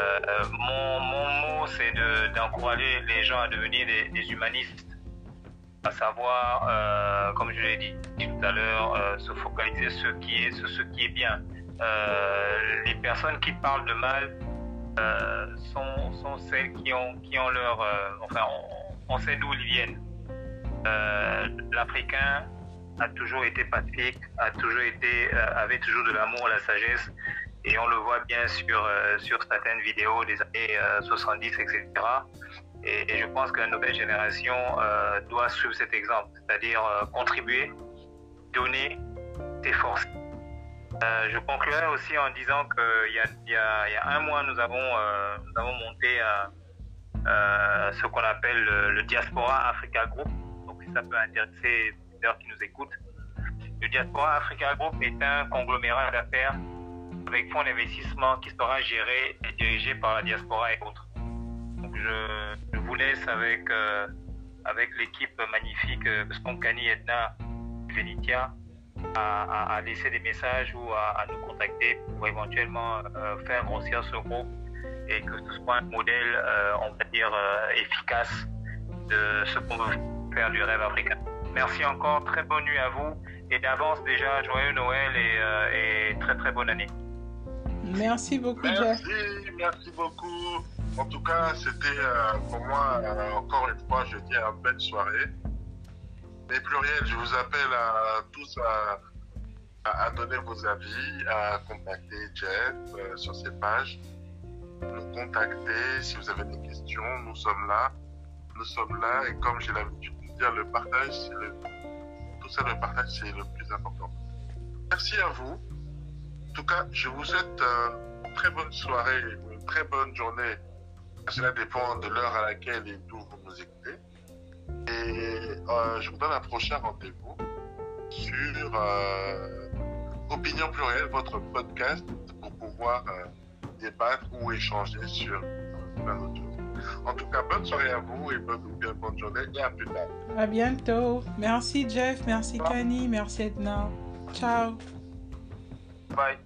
mon, mon, mot, c'est d'encourager les gens à devenir des, humanistes, à savoir, euh, comme je l'ai dit tout à l'heure, se focaliser sur ce qui est, bien. Euh, les personnes qui parlent de mal euh, sont, sont, celles qui ont, qui ont leur... Euh, enfin, on, sait d'où ils viennent. L'Africain a toujours été pacifique, a toujours été, avait toujours de l'amour, la sagesse, et on le voit bien sur, sur certaines vidéos des années 70, etc. Et, je pense que la nouvelle génération doit suivre cet exemple, c'est-à-dire contribuer, donner, s'efforcer. Euh, je conclurai aussi en disant qu'il y, y, a un mois, nous avons, euh, nous avons monté euh, euh ce qu'on appelle le, le, Diaspora Africa Group. Donc, ça peut intéresser qui nous écoutent. Le Diaspora Africa Group est un conglomérat d'affaires avec fonds d'investissement qui sera géré et dirigé par la diaspora et autres. Je, vous laisse avec, euh, avec l'équipe magnifique de Sponkani, Edna, Venitia à, laisser des messages ou à, nous contacter pour éventuellement euh, faire grossir ce groupe et que ce soit un modèle, euh, on va dire, euh, efficace de ce qu'on veut faire du rêve africain. Merci encore, très bonne nuit à vous et d'avance déjà joyeux Noël et, et, très très bonne année. Merci beaucoup, Merci, Jeff. merci beaucoup. En tout cas, c'était pour moi, encore une fois, je dis, une belle soirée. Mais pluriel, je vous appelle à tous à, à, à donner vos avis, à contacter Jeff euh, sur ses pages, nous contacter si vous avez des questions. Nous sommes là. Nous sommes là et comme j'ai l'habitude de dire, le partage, le, tout ça, le partage, c'est le plus important. Merci à vous. En tout cas, je vous souhaite une très bonne soirée, une très bonne journée. Cela dépend de l'heure à laquelle et d'où vous nous écoutez. Et euh, je vous donne un prochain rendez-vous sur euh, Opinion Plurielle, votre podcast, pour pouvoir euh, débattre ou échanger sur plein d'autres. En tout cas, bonne soirée à vous et bonne, bonne journée et à plus tard. À bientôt. Merci Jeff, merci Bye. Merci Edna. Ciao. Bye.